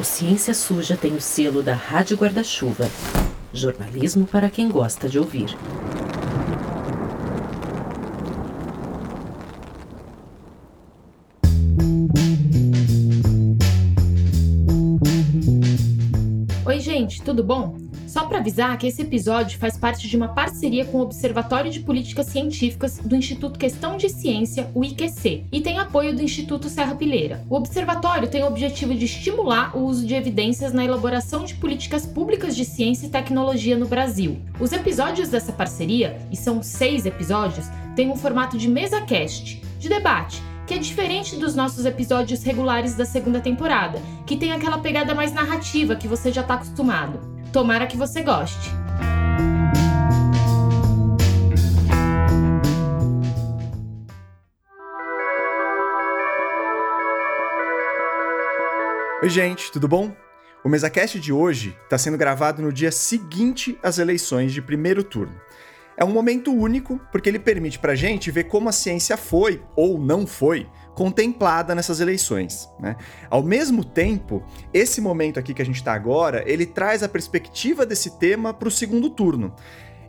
O Ciência Suja tem o selo da Rádio Guarda-Chuva. Jornalismo para quem gosta de ouvir. Oi, gente, tudo bom? Só para avisar que esse episódio faz parte de uma parceria com o Observatório de Políticas Científicas do Instituto Questão de Ciência, o IQC, e tem apoio do Instituto Serra Pilheira. O observatório tem o objetivo de estimular o uso de evidências na elaboração de políticas públicas de ciência e tecnologia no Brasil. Os episódios dessa parceria, e são seis episódios, têm um formato de mesa cast, de debate que é diferente dos nossos episódios regulares da segunda temporada, que tem aquela pegada mais narrativa que você já está acostumado. Tomara que você goste. Oi, gente, tudo bom? O MesaCast de hoje está sendo gravado no dia seguinte às eleições de primeiro turno. É um momento único porque ele permite para a gente ver como a ciência foi ou não foi contemplada nessas eleições. Né? Ao mesmo tempo, esse momento aqui que a gente está agora, ele traz a perspectiva desse tema para o segundo turno.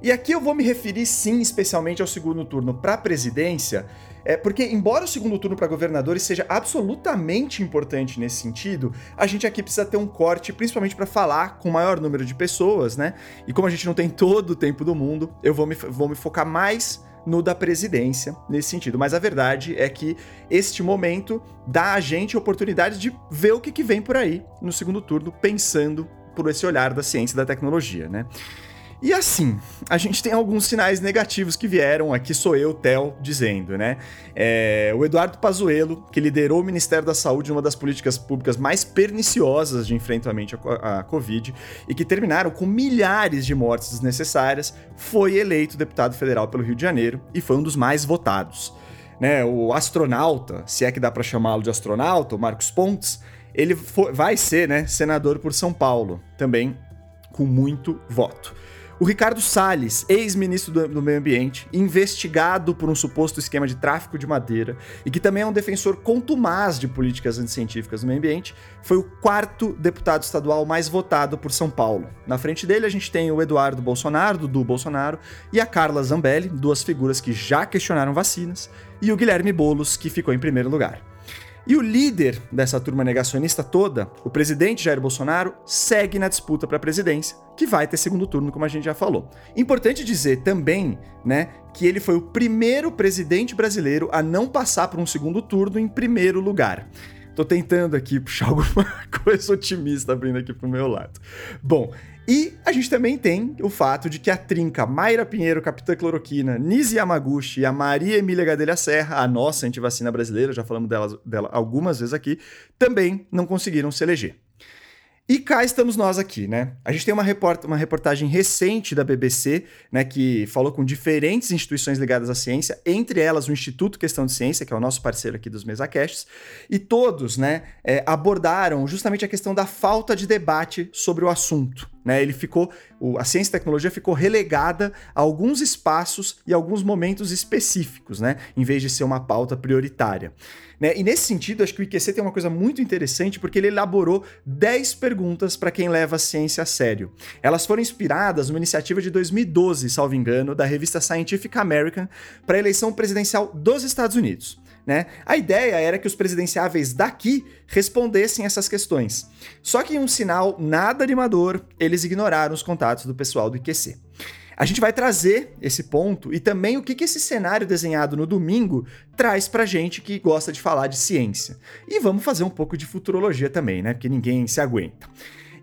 E aqui eu vou me referir sim especialmente ao segundo turno para a presidência, é, porque, embora o segundo turno para governadores seja absolutamente importante nesse sentido, a gente aqui precisa ter um corte, principalmente para falar com o maior número de pessoas, né? E como a gente não tem todo o tempo do mundo, eu vou me, vou me focar mais no da presidência nesse sentido. Mas a verdade é que este momento dá a gente a oportunidade de ver o que, que vem por aí no segundo turno, pensando por esse olhar da ciência e da tecnologia, né? E assim, a gente tem alguns sinais negativos que vieram, aqui sou eu, Theo, dizendo, né? É, o Eduardo Pazuello, que liderou o Ministério da Saúde, uma das políticas públicas mais perniciosas de enfrentamento à Covid, e que terminaram com milhares de mortes desnecessárias, foi eleito deputado federal pelo Rio de Janeiro e foi um dos mais votados. Né, o astronauta, se é que dá para chamá-lo de astronauta, o Marcos Pontes, ele foi, vai ser né, senador por São Paulo, também com muito voto. O Ricardo Salles, ex-ministro do, do, Meio Ambiente, investigado por um suposto esquema de tráfico de madeira e que também é um defensor contumaz de políticas anticientíficas no meio ambiente, foi o quarto deputado estadual mais votado por São Paulo. Na frente dele, a gente tem o Eduardo Bolsonaro, Dudu Bolsonaro, e a Carla Zambelli, duas figuras que já questionaram vacinas, e o Guilherme Bolos, que ficou em primeiro lugar. E o líder dessa turma negacionista toda, o presidente Jair Bolsonaro, segue na disputa para a presidência, que vai ter segundo turno, como a gente já falou. Importante dizer também, né, que ele foi o primeiro presidente brasileiro a não passar por um segundo turno em primeiro lugar. Tô tentando aqui puxar alguma coisa otimista abrindo aqui pro meu lado. Bom, e a gente também tem o fato de que a trinca Mayra Pinheiro, Capitã Cloroquina, Nisi Yamaguchi e a Maria Emília Gadelha Serra, a nossa antivacina brasileira, já falamos dela, dela algumas vezes aqui, também não conseguiram se eleger. E cá estamos nós aqui, né? A gente tem uma, report uma reportagem recente da BBC, né, que falou com diferentes instituições ligadas à ciência, entre elas o Instituto Questão de Ciência, que é o nosso parceiro aqui dos MesaCasts, e todos, né, é, abordaram justamente a questão da falta de debate sobre o assunto. Né? Ele ficou, a ciência e tecnologia ficou relegada a alguns espaços e alguns momentos específicos, né? Em vez de ser uma pauta prioritária. Né? E nesse sentido, acho que o IQC tem uma coisa muito interessante porque ele elaborou 10 perguntas para quem leva a ciência a sério. Elas foram inspiradas numa iniciativa de 2012, salvo engano, da revista Scientific American para a eleição presidencial dos Estados Unidos. Né? A ideia era que os presidenciáveis daqui respondessem essas questões. Só que em um sinal nada animador, eles ignoraram os contatos do pessoal do IQC. A gente vai trazer esse ponto e também o que, que esse cenário desenhado no domingo traz pra gente que gosta de falar de ciência. E vamos fazer um pouco de futurologia também, né? Porque ninguém se aguenta.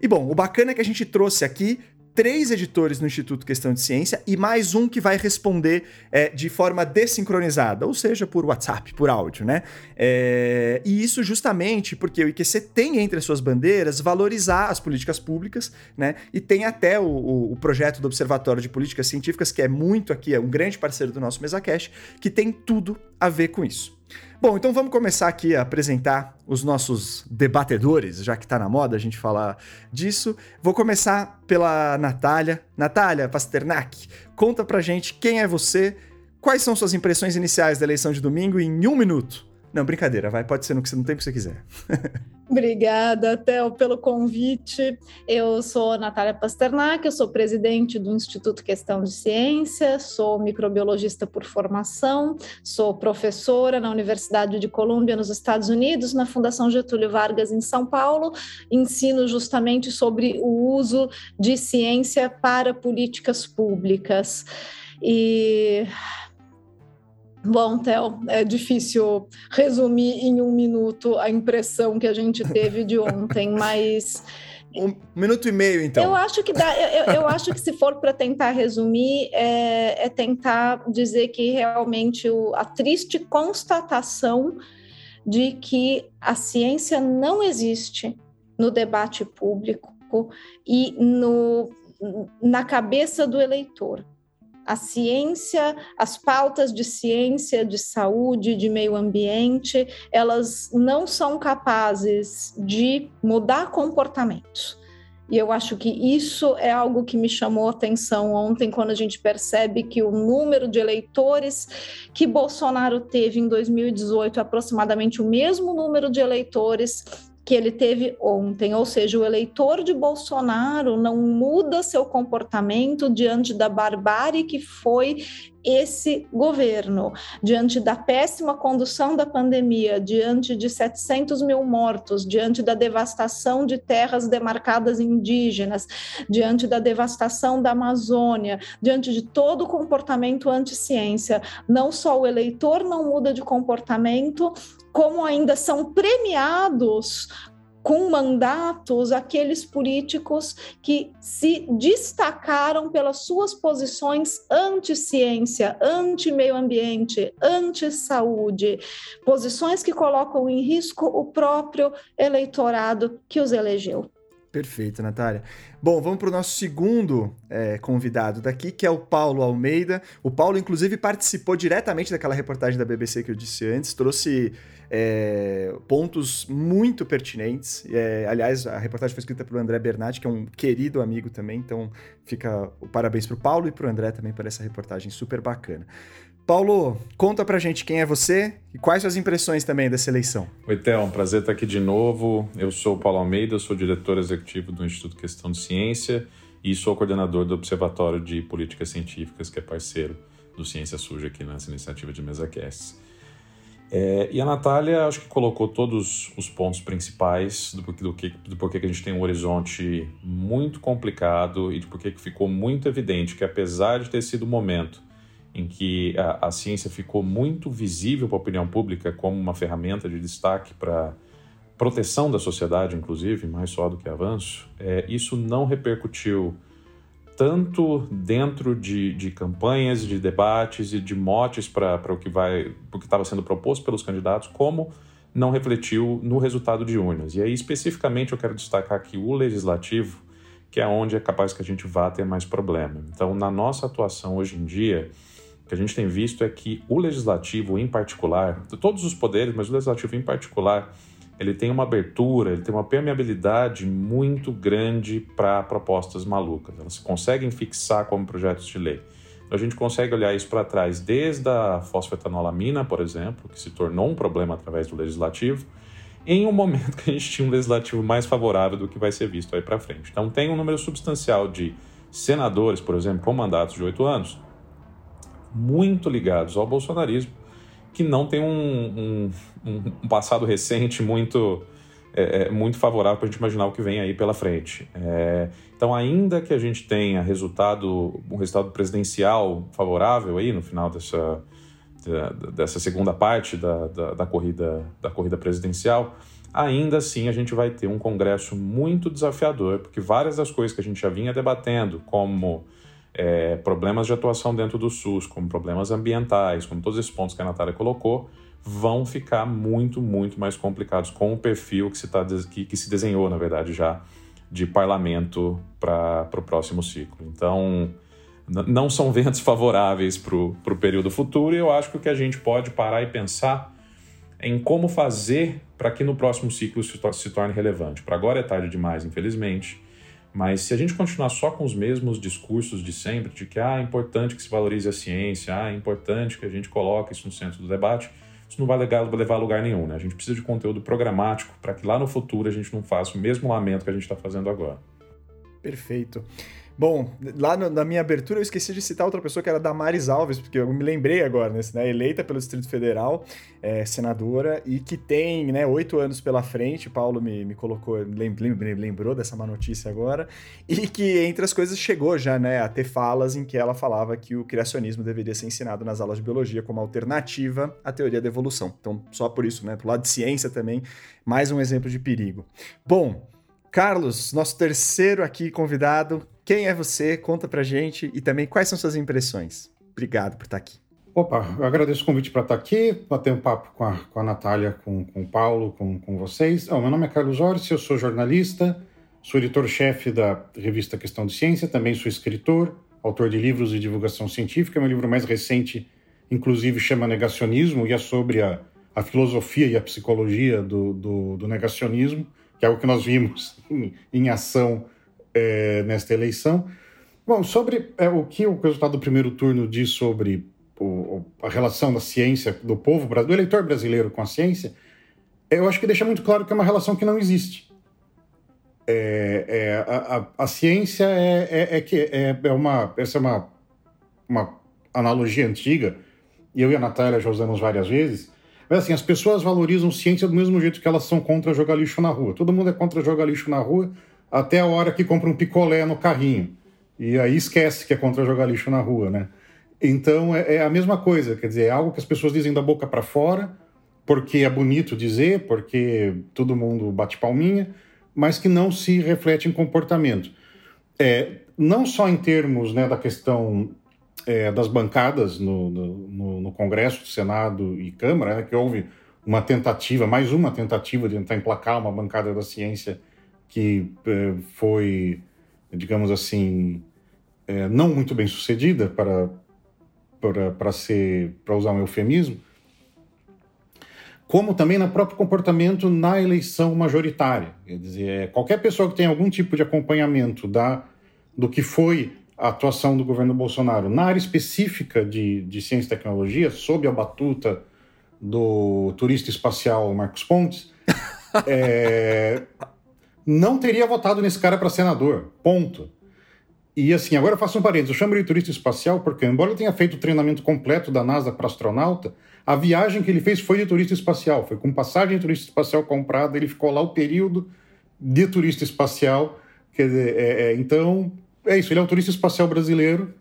E bom, o bacana é que a gente trouxe aqui três editores no Instituto Questão de Ciência e mais um que vai responder é, de forma desincronizada, ou seja, por WhatsApp, por áudio, né? É, e isso justamente porque o IQC tem entre as suas bandeiras valorizar as políticas públicas, né? E tem até o, o, o projeto do Observatório de Políticas Científicas, que é muito aqui, é um grande parceiro do nosso MesaCast, que tem tudo a ver com isso. Bom, então vamos começar aqui a apresentar os nossos debatedores, já que está na moda a gente falar disso. Vou começar pela Natália. Natália Pasternak, conta pra gente quem é você, quais são suas impressões iniciais da eleição de domingo em um minuto. Não, brincadeira, vai, pode ser no, no tempo que você quiser. Obrigada, Theo, pelo convite. Eu sou Natália Pasternak, eu sou presidente do Instituto Questão de Ciência, sou microbiologista por formação, sou professora na Universidade de Colômbia, nos Estados Unidos, na Fundação Getúlio Vargas, em São Paulo. Ensino justamente sobre o uso de ciência para políticas públicas. E Bom, Theo, é difícil resumir em um minuto a impressão que a gente teve de ontem, mas. Um minuto e meio, então. Eu acho que dá, eu, eu acho que se for para tentar resumir, é, é, tentar dizer que realmente o, a triste constatação de que a ciência não existe no debate público e no, na cabeça do eleitor a ciência, as pautas de ciência, de saúde, de meio ambiente, elas não são capazes de mudar comportamentos. E eu acho que isso é algo que me chamou a atenção ontem, quando a gente percebe que o número de eleitores que Bolsonaro teve em 2018 é aproximadamente o mesmo número de eleitores que ele teve ontem, ou seja, o eleitor de Bolsonaro não muda seu comportamento diante da barbárie que foi esse governo, diante da péssima condução da pandemia, diante de 700 mil mortos, diante da devastação de terras demarcadas indígenas, diante da devastação da Amazônia, diante de todo o comportamento anti-ciência, não só o eleitor não muda de comportamento, como ainda são premiados com mandatos aqueles políticos que se destacaram pelas suas posições anti-ciência, anti-meio ambiente, anti-saúde, posições que colocam em risco o próprio eleitorado que os elegeu. Perfeito, Natália. Bom, vamos para o nosso segundo é, convidado daqui, que é o Paulo Almeida. O Paulo, inclusive, participou diretamente daquela reportagem da BBC que eu disse antes, trouxe é, pontos muito pertinentes. É, aliás, a reportagem foi escrita pelo André Bernatti, que é um querido amigo também, então fica o parabéns para o Paulo e para o André também por essa reportagem super bacana. Paulo, conta pra gente quem é você e quais suas impressões também dessa eleição. Oi, Theo, um prazer estar aqui de novo. Eu sou o Paulo Almeida, sou diretor executivo do Instituto Questão de Ciência e sou coordenador do Observatório de Políticas Científicas, que é parceiro do Ciência Suja aqui nessa iniciativa de MesaCast. É, e a Natália, acho que colocou todos os pontos principais do porquê, do, que, do porquê que a gente tem um horizonte muito complicado e de porquê que ficou muito evidente que, apesar de ter sido o momento em que a, a ciência ficou muito visível para a opinião pública como uma ferramenta de destaque para proteção da sociedade, inclusive, mais só do que avanço, é, isso não repercutiu tanto dentro de, de campanhas, de debates e de motes para o que vai, o que estava sendo proposto pelos candidatos, como não refletiu no resultado de urnas. E aí, especificamente, eu quero destacar aqui o legislativo, que é onde é capaz que a gente vá ter mais problema. Então, na nossa atuação hoje em dia, que a gente tem visto é que o legislativo em particular, todos os poderes, mas o legislativo em particular, ele tem uma abertura, ele tem uma permeabilidade muito grande para propostas malucas. Elas se conseguem fixar como projetos de lei. Então, a gente consegue olhar isso para trás, desde a fosfetanolamina, por exemplo, que se tornou um problema através do legislativo, em um momento que a gente tinha um legislativo mais favorável do que vai ser visto aí para frente. Então, tem um número substancial de senadores, por exemplo, com mandatos de oito anos, muito ligados ao bolsonarismo, que não tem um, um, um passado recente muito, é, é muito favorável para a gente imaginar o que vem aí pela frente. É, então, ainda que a gente tenha resultado, um resultado presidencial favorável aí no final dessa, dessa segunda parte da, da, da, corrida, da corrida presidencial, ainda assim a gente vai ter um Congresso muito desafiador, porque várias das coisas que a gente já vinha debatendo, como é, problemas de atuação dentro do SUS, como problemas ambientais, como todos esses pontos que a Natália colocou, vão ficar muito, muito mais complicados com o perfil que se, tá, que, que se desenhou, na verdade, já de parlamento para o próximo ciclo. Então, não são ventos favoráveis para o período futuro e eu acho que o que a gente pode parar e pensar é em como fazer para que no próximo ciclo se, se torne relevante. Para agora é tarde demais, infelizmente. Mas se a gente continuar só com os mesmos discursos de sempre, de que ah, é importante que se valorize a ciência, ah, é importante que a gente coloque isso no centro do debate, isso não vai levar a lugar nenhum. Né? A gente precisa de conteúdo programático para que lá no futuro a gente não faça o mesmo lamento que a gente está fazendo agora. Perfeito. Bom, lá no, na minha abertura eu esqueci de citar outra pessoa que era Damares Alves, porque eu me lembrei agora, né, eleita pelo Distrito Federal, é, senadora, e que tem né, oito anos pela frente, Paulo me, me colocou, lembrou, lembrou dessa má notícia agora, e que entre as coisas chegou já né, a ter falas em que ela falava que o criacionismo deveria ser ensinado nas aulas de biologia como alternativa à teoria da evolução. Então, só por isso, né, pro lado de ciência também, mais um exemplo de perigo. Bom, Carlos, nosso terceiro aqui convidado, quem é você? Conta pra gente e também quais são suas impressões. Obrigado por estar aqui. Opa, eu agradeço o convite para estar aqui, bater um papo com a, com a Natália, com, com o Paulo, com, com vocês. Oh, meu nome é Carlos Orsi, eu sou jornalista, sou editor-chefe da revista Questão de Ciência, também sou escritor, autor de livros de divulgação científica. Meu livro mais recente, inclusive, chama Negacionismo e é sobre a, a filosofia e a psicologia do, do, do negacionismo, que é algo que nós vimos em, em ação é, nesta eleição. Bom, sobre é, o que o resultado do primeiro turno diz sobre o, a relação da ciência, do povo, do eleitor brasileiro com a ciência, eu acho que deixa muito claro que é uma relação que não existe. É, é, a, a, a, ciência é, é, é que é, uma essa é uma, uma analogia antiga e eu e a Natália já usamos várias vezes mas assim as pessoas valorizam ciência do mesmo jeito que elas são contra jogar lixo na rua todo mundo é contra jogar lixo na rua até a hora que compra um picolé no carrinho. E aí esquece que é contra jogar lixo na rua, né? Então é, é a mesma coisa, quer dizer, é algo que as pessoas dizem da boca para fora, porque é bonito dizer, porque todo mundo bate palminha, mas que não se reflete em comportamento. É, não só em termos né, da questão é, das bancadas no, no, no, Congresso, Senado e Câmara, né, que houve uma tentativa, mais uma tentativa de tentar emplacar uma bancada da ciência que é, foi, digamos assim, é, não muito bem sucedida para para, para ser para usar um eufemismo, como também no próprio comportamento na eleição majoritária. Quer dizer, é, qualquer pessoa que tem algum tipo de acompanhamento da, do que foi a atuação do governo Bolsonaro na área específica de, de ciência e tecnologia, sob a batuta do turista espacial Marcos Pontes, é, não teria votado nesse cara para senador. Ponto. E assim, agora eu faço um parênteses. Eu chamo ele de turista espacial porque, embora ele tenha feito o treinamento completo da NASA para astronauta, a viagem que ele fez foi de turista espacial. Foi com passagem de turista espacial comprada, ele ficou lá o período de turista espacial. Quer dizer, é, é, então, é isso. Ele é o turista espacial brasileiro,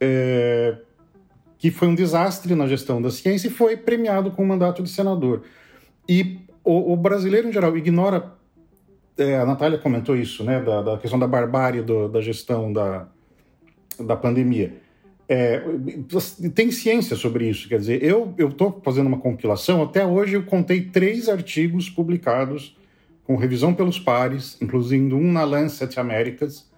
é, que foi um desastre na gestão da ciência e foi premiado com o mandato de senador. E o, o brasileiro, em geral, ignora é, a Natália comentou isso, né, da, da questão da barbárie do, da gestão da, da pandemia. É, tem ciência sobre isso, quer dizer, eu estou fazendo uma compilação, até hoje eu contei três artigos publicados com revisão pelos pares, incluindo um na Lancet Américas,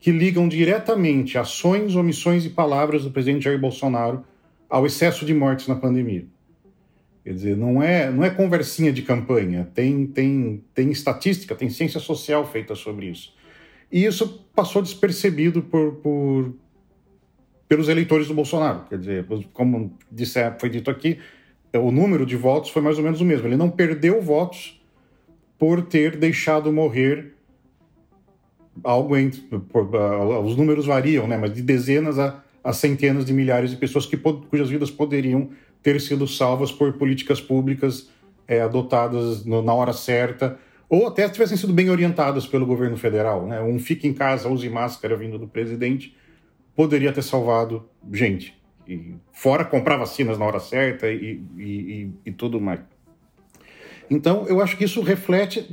que ligam diretamente ações, omissões e palavras do presidente Jair Bolsonaro ao excesso de mortes na pandemia. Quer dizer, não é, não é conversinha de campanha, tem, tem, tem estatística, tem ciência social feita sobre isso. E isso passou despercebido por, por, pelos eleitores do Bolsonaro. Quer dizer, como disse, foi dito aqui, o número de votos foi mais ou menos o mesmo. Ele não perdeu votos por ter deixado morrer algo entre. Por, uh, os números variam, né? mas de dezenas a, a centenas de milhares de pessoas que, cujas vidas poderiam ter sido salvas por políticas públicas é, adotadas no, na hora certa, ou até tivessem sido bem orientadas pelo governo federal. Né? Um fique em casa, use máscara vindo do presidente, poderia ter salvado gente. E fora comprar vacinas na hora certa e, e, e, e tudo mais. Então, eu acho que isso reflete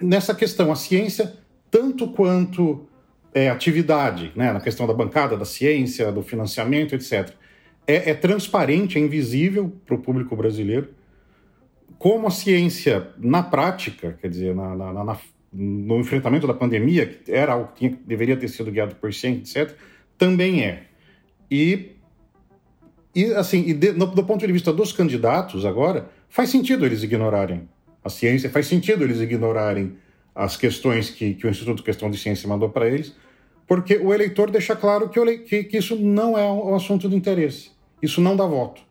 nessa questão. A ciência, tanto quanto é, atividade, né, na questão da bancada da ciência, do financiamento, etc., é, é transparente, é invisível para o público brasileiro. Como a ciência, na prática, quer dizer, na, na, na, no enfrentamento da pandemia, que era algo que tinha, deveria ter sido guiado por ciência, etc., também é. E, e assim, e de, no, do ponto de vista dos candidatos, agora, faz sentido eles ignorarem a ciência, faz sentido eles ignorarem as questões que, que o Instituto Questão de Ciência mandou para eles, porque o eleitor deixa claro que, que, que isso não é um assunto de interesse. Isso não dá voto.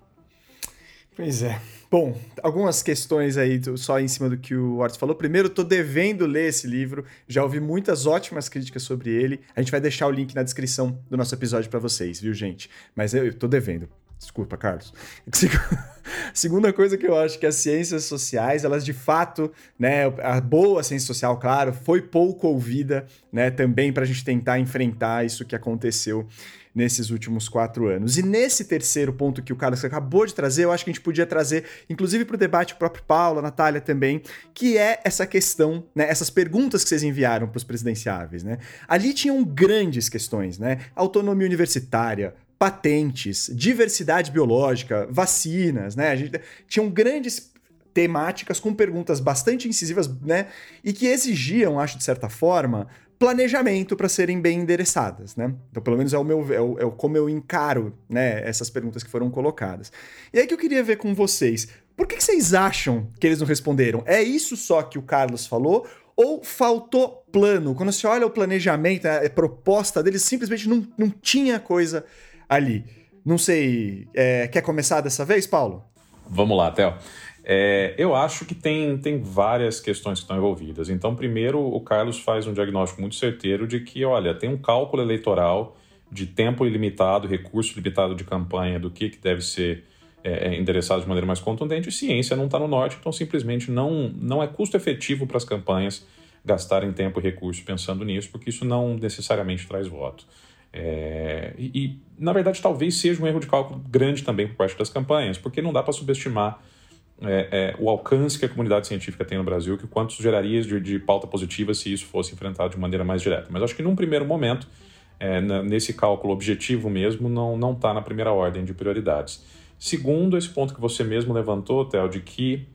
Pois é. Bom, algumas questões aí só em cima do que o Ortiz falou. Primeiro, tô devendo ler esse livro. Já ouvi muitas ótimas críticas sobre ele. A gente vai deixar o link na descrição do nosso episódio para vocês, viu, gente? Mas eu, tô devendo. Desculpa, Carlos. Segunda coisa que eu acho que as ciências sociais, elas de fato, né, a boa ciência social, claro, foi pouco ouvida, né, também para a gente tentar enfrentar isso que aconteceu nesses últimos quatro anos. E nesse terceiro ponto que o Carlos acabou de trazer, eu acho que a gente podia trazer, inclusive para o debate o próprio Paulo, a Natália também, que é essa questão, né, essas perguntas que vocês enviaram para os presidenciáveis. Né? Ali tinham grandes questões, né? Autonomia universitária, patentes, diversidade biológica, vacinas, né? A gente tinham grandes temáticas com perguntas bastante incisivas, né? E que exigiam, acho de certa forma, planejamento para serem bem endereçadas, né? Então, pelo menos é o meu, é, o, é como eu encaro, né? Essas perguntas que foram colocadas. E aí que eu queria ver com vocês, por que, que vocês acham que eles não responderam? É isso só que o Carlos falou? Ou faltou plano? Quando você olha o planejamento, a proposta deles, simplesmente não, não tinha coisa ali. Não sei, é, quer começar dessa vez, Paulo? Vamos lá, Theo. É, eu acho que tem, tem várias questões que estão envolvidas. Então, primeiro, o Carlos faz um diagnóstico muito certeiro de que, olha, tem um cálculo eleitoral de tempo ilimitado, recurso limitado de campanha, do que, que deve ser é, é endereçado de maneira mais contundente. E ciência não está no norte, então simplesmente não, não é custo efetivo para as campanhas gastarem tempo e recurso pensando nisso, porque isso não necessariamente traz voto. É, e, e, na verdade, talvez seja um erro de cálculo grande também por parte das campanhas, porque não dá para subestimar é, é, o alcance que a comunidade científica tem no Brasil, que quanto geraria de, de, pauta positiva se isso fosse enfrentado de maneira mais direta. Mas acho que num primeiro momento, é, nesse cálculo objetivo mesmo, não está na primeira ordem de prioridades. Segundo, esse ponto que você mesmo levantou, Theo, de que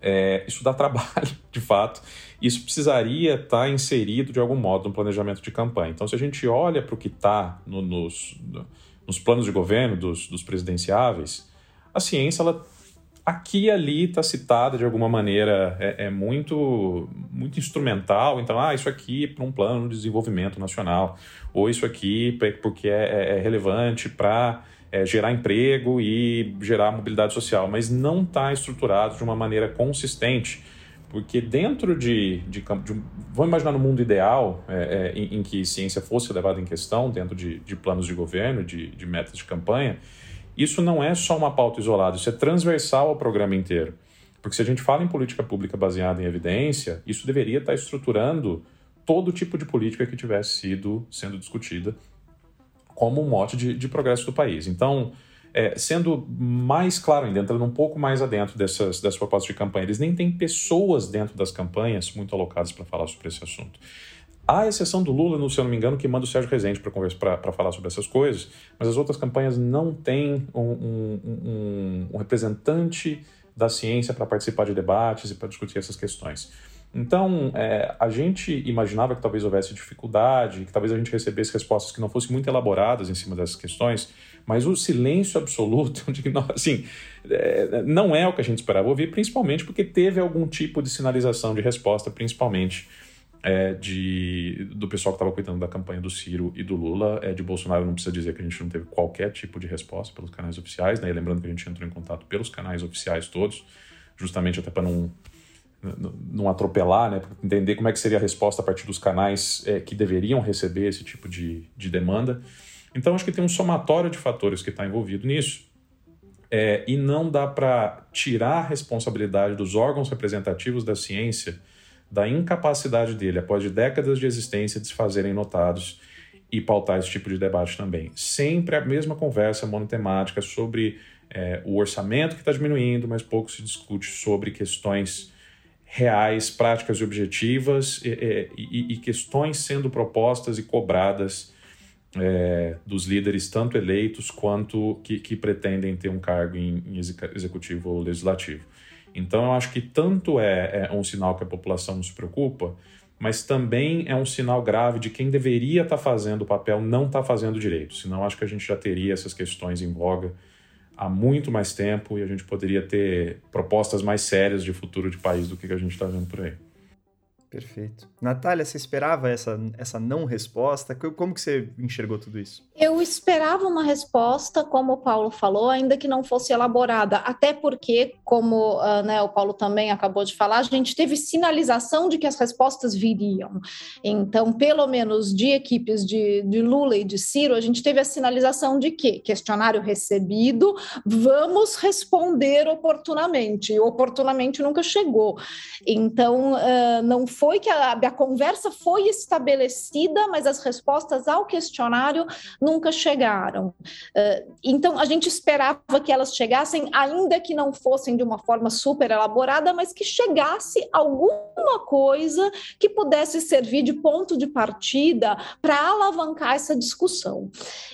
é, isso dá trabalho, de fato. Isso precisaria estar tá inserido de algum modo no planejamento de campanha. Então, se a gente olha para o que está no, nos, nos planos de governo dos, dos presidenciáveis, a ciência, ela aqui e ali está citada de alguma maneira, é, é, muito, muito instrumental. Então, ah, isso aqui é para um plano de desenvolvimento nacional, ou isso aqui porque é, é, é relevante para é, gerar emprego e gerar mobilidade social, mas não está estruturado de uma maneira consistente. Porque dentro de, de, de vamos imaginar no mundo ideal é, é, em, em, que ciência fosse levada em questão dentro de, de planos de governo, de metas de campanha, isso não é só uma pauta isolada, isso é transversal ao programa inteiro. Porque se a gente fala em política pública baseada em evidência, isso deveria estar estruturando todo tipo de política que tivesse sido sendo discutida como um mote de, de progresso do país. Então, é, sendo mais claro ainda, entrando um pouco mais adentro dessas, dessas propostas de campanha, eles nem têm pessoas dentro das campanhas muito alocadas para falar sobre esse assunto. Há exceção do Lula, se eu não me engano, que manda o Sérgio Rezende para falar sobre essas coisas, mas as outras campanhas não têm um, um, um, um representante da ciência para participar de debates e para discutir essas questões. Então, é, a gente imaginava que talvez houvesse dificuldade, que talvez a gente recebesse respostas que não fossem muito elaboradas em cima dessas questões, mas o silêncio absoluto, de que, assim, é, não é o que a gente esperava ouvir, principalmente porque teve algum tipo de sinalização de resposta, principalmente é, de, do pessoal que estava cuidando da campanha do Ciro e do Lula. É, de Bolsonaro não precisa dizer que a gente não teve qualquer tipo de resposta pelos canais oficiais, né? E lembrando que a gente entrou em contato pelos canais oficiais todos, justamente até para não não atropelar, né, entender como é que seria a resposta a partir dos canais é, que deveriam receber esse tipo de, de demanda. Então, acho que tem um somatório de fatores que está envolvido nisso. É, e não dá para tirar a responsabilidade dos órgãos representativos da ciência da incapacidade dele, após décadas de existência, de se fazerem notados e pautar esse tipo de debate também. Sempre a mesma conversa monotemática sobre é, o orçamento que está diminuindo, mas pouco se discute sobre questões reais, práticas e objetivas e, e, e questões sendo propostas e cobradas é, dos líderes, tanto eleitos quanto que, que pretendem ter um cargo em, em, executivo ou legislativo. Então, eu acho que tanto é, é um sinal que a população não se preocupa, mas também é um sinal grave de quem deveria estar tá fazendo o papel não está fazendo direito. Senão, acho que a gente já teria essas questões em voga há muito mais tempo e a gente poderia ter propostas mais sérias de futuro de país do que a gente está vendo por aí. Perfeito. Natália, você esperava essa, essa não resposta? Como que você enxergou tudo isso? Eu esperava uma resposta, como o Paulo falou, ainda que não fosse elaborada, até porque, como uh, né, o Paulo também acabou de falar, a gente teve sinalização de que as respostas viriam. Então, pelo menos de equipes de, de Lula e de Ciro, a gente teve a sinalização de que questionário recebido, vamos responder oportunamente. E oportunamente nunca chegou. Então, uh, não foi que a, a conversa foi estabelecida, mas as respostas ao questionário nunca chegaram. Uh, então, a gente esperava que elas chegassem, ainda que não fossem de uma forma super elaborada, mas que chegasse alguma coisa que pudesse servir de ponto de partida para alavancar essa discussão.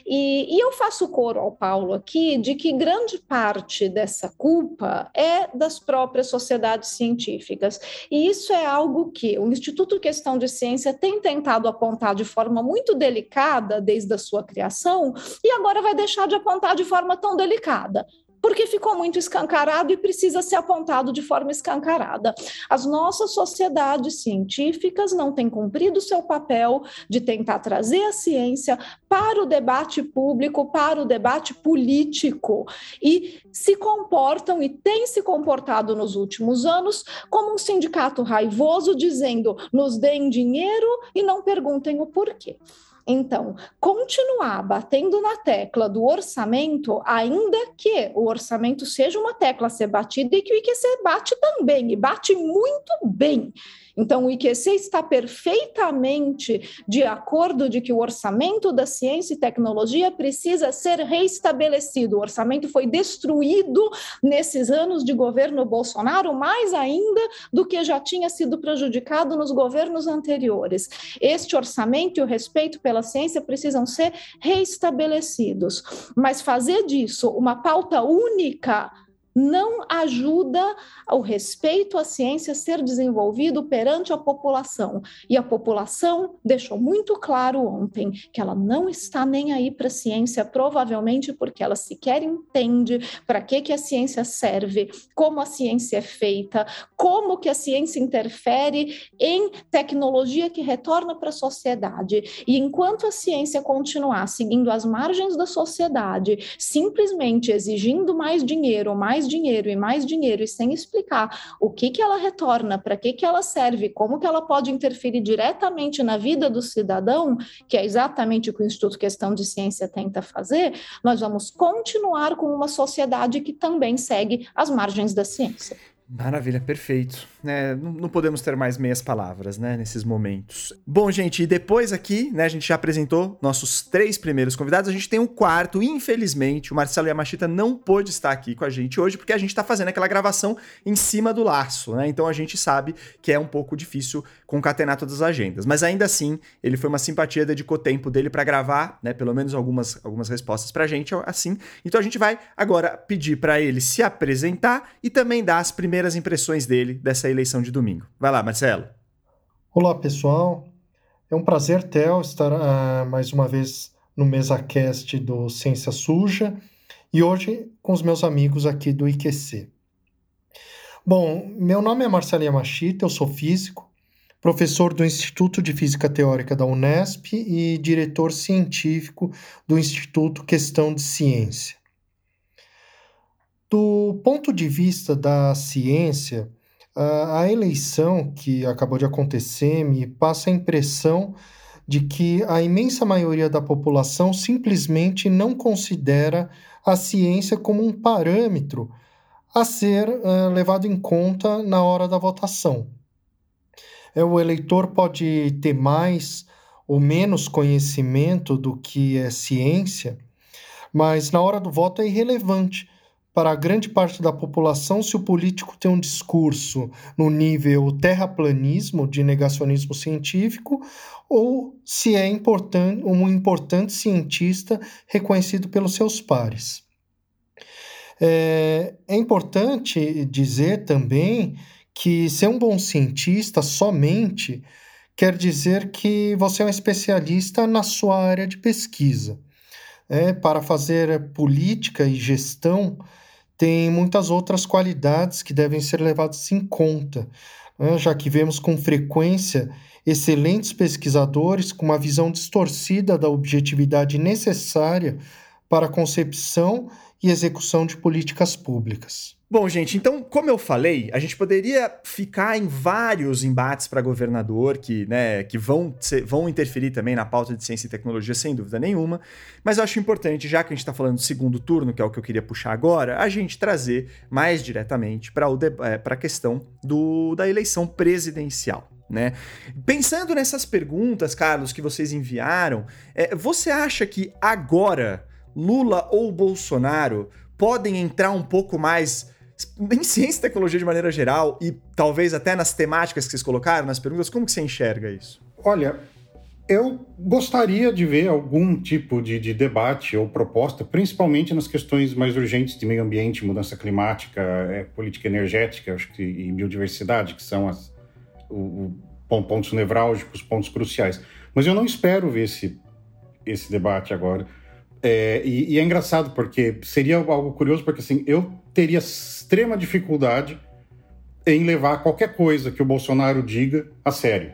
E, e eu faço coro ao Paulo aqui de que grande parte dessa culpa é das próprias sociedades científicas. E isso é algo que o Instituto Questão de Ciência tem tentado apontar de forma muito delicada desde a sua criação e agora vai deixar de apontar de forma tão delicada porque ficou muito escancarado e precisa ser apontado de forma escancarada. As nossas sociedades científicas não têm cumprido seu papel de tentar trazer a ciência para o debate público, para o debate político, e se comportam e têm se comportado nos últimos anos como um sindicato raivoso dizendo: nos deem dinheiro e não perguntem o porquê. Então, continuar batendo na tecla do orçamento, ainda que o orçamento seja uma tecla a ser batida e que o IQC bate também, e bate muito bem. Então, o IQC está perfeitamente de acordo de que o orçamento da ciência e tecnologia precisa ser reestabelecido. O orçamento foi destruído nesses anos de governo Bolsonaro, mais ainda do que já tinha sido prejudicado nos governos anteriores. Este orçamento e o respeito pela ciência precisam ser reestabelecidos. Mas fazer disso uma pauta única não ajuda o respeito à ciência ser desenvolvido perante a população. E a população deixou muito claro ontem que ela não está nem aí para a ciência, provavelmente porque ela sequer entende para que, que a ciência serve, como a ciência é feita, como que a ciência interfere em tecnologia que retorna para a sociedade. E enquanto a ciência continuar seguindo as margens da sociedade, simplesmente exigindo mais dinheiro, mais mais dinheiro e mais dinheiro e sem explicar o que, que ela retorna, para que, que ela serve, como que ela pode interferir diretamente na vida do cidadão, que é exatamente o que o Instituto Questão de Ciência tenta fazer, nós vamos continuar com uma sociedade que também segue as margens da ciência. Maravilha, perfeito. É, não, não, podemos ter mais meias palavras, né, nesses momentos. Bom, gente, e depois aqui, né, a gente já apresentou nossos três primeiros convidados, a gente tem um quarto, infelizmente, o Marcelo Yamashita não pôde estar aqui com a gente hoje, porque a gente está fazendo aquela gravação em cima do laço, né, então a gente sabe que é um pouco difícil concatenar todas as agendas, mas ainda assim, ele foi uma simpatia, dedicou tempo dele para gravar, né, pelo menos algumas, algumas respostas pra gente, assim, então a gente vai agora pedir para ele se apresentar e também dar as primeiras impressões dele dessa eleição de domingo. Vai lá, Marcelo. Olá, pessoal. É um prazer, Theo, estar uh, mais uma vez no MesaCast do Ciência Suja e hoje com os meus amigos aqui do IQC. Bom, meu nome é Marcelo Yamashita, eu sou físico, professor do Instituto de Física Teórica da Unesp e diretor científico do Instituto Questão de Ciência. Do ponto de vista da ciência, a eleição que acabou de acontecer me passa a impressão de que a imensa maioria da população simplesmente não considera a ciência como um parâmetro a ser uh, levado em conta na hora da votação. É, o eleitor pode ter mais ou menos conhecimento do que é ciência, mas na hora do voto é irrelevante, para a grande parte da população se o político tem um discurso no nível terraplanismo, de negacionismo científico, ou se é importante, um importante cientista reconhecido pelos seus pares. É, é importante dizer também que ser um bom cientista somente quer dizer que você é um especialista na sua área de pesquisa. É, para fazer política e gestão, tem muitas outras qualidades que devem ser levadas em conta. né, já que vemos com frequência excelentes pesquisadores com uma visão distorcida da objetividade necessária para a concepção e execução de políticas públicas. Bom, gente, então, como eu falei, a gente poderia ficar em vários embates para governador que, né, que vão, ser, vão interferir também na pauta de ciência e tecnologia, sem dúvida nenhuma. Mas eu acho importante, já que a gente está falando do segundo turno, que é o que eu queria puxar agora, a gente trazer mais diretamente para é, a questão do, da eleição presidencial. Né? Pensando nessas perguntas, Carlos, que vocês enviaram, é, você acha que agora Lula ou Bolsonaro podem entrar um pouco mais em ciência e tecnologia de maneira geral e talvez até nas temáticas que vocês colocaram, nas perguntas, como que você enxerga isso? Olha, eu gostaria de ver algum tipo de, de, debate ou proposta, principalmente nas questões mais urgentes de meio ambiente, mudança climática, é, política energética acho que, e biodiversidade, que são as, o, o, pontos nevrálgicos, pontos cruciais. Mas eu não espero ver esse, esse debate agora. É, e, e, é engraçado porque seria algo curioso, porque assim, eu teria extrema dificuldade em levar qualquer coisa que o Bolsonaro diga a sério.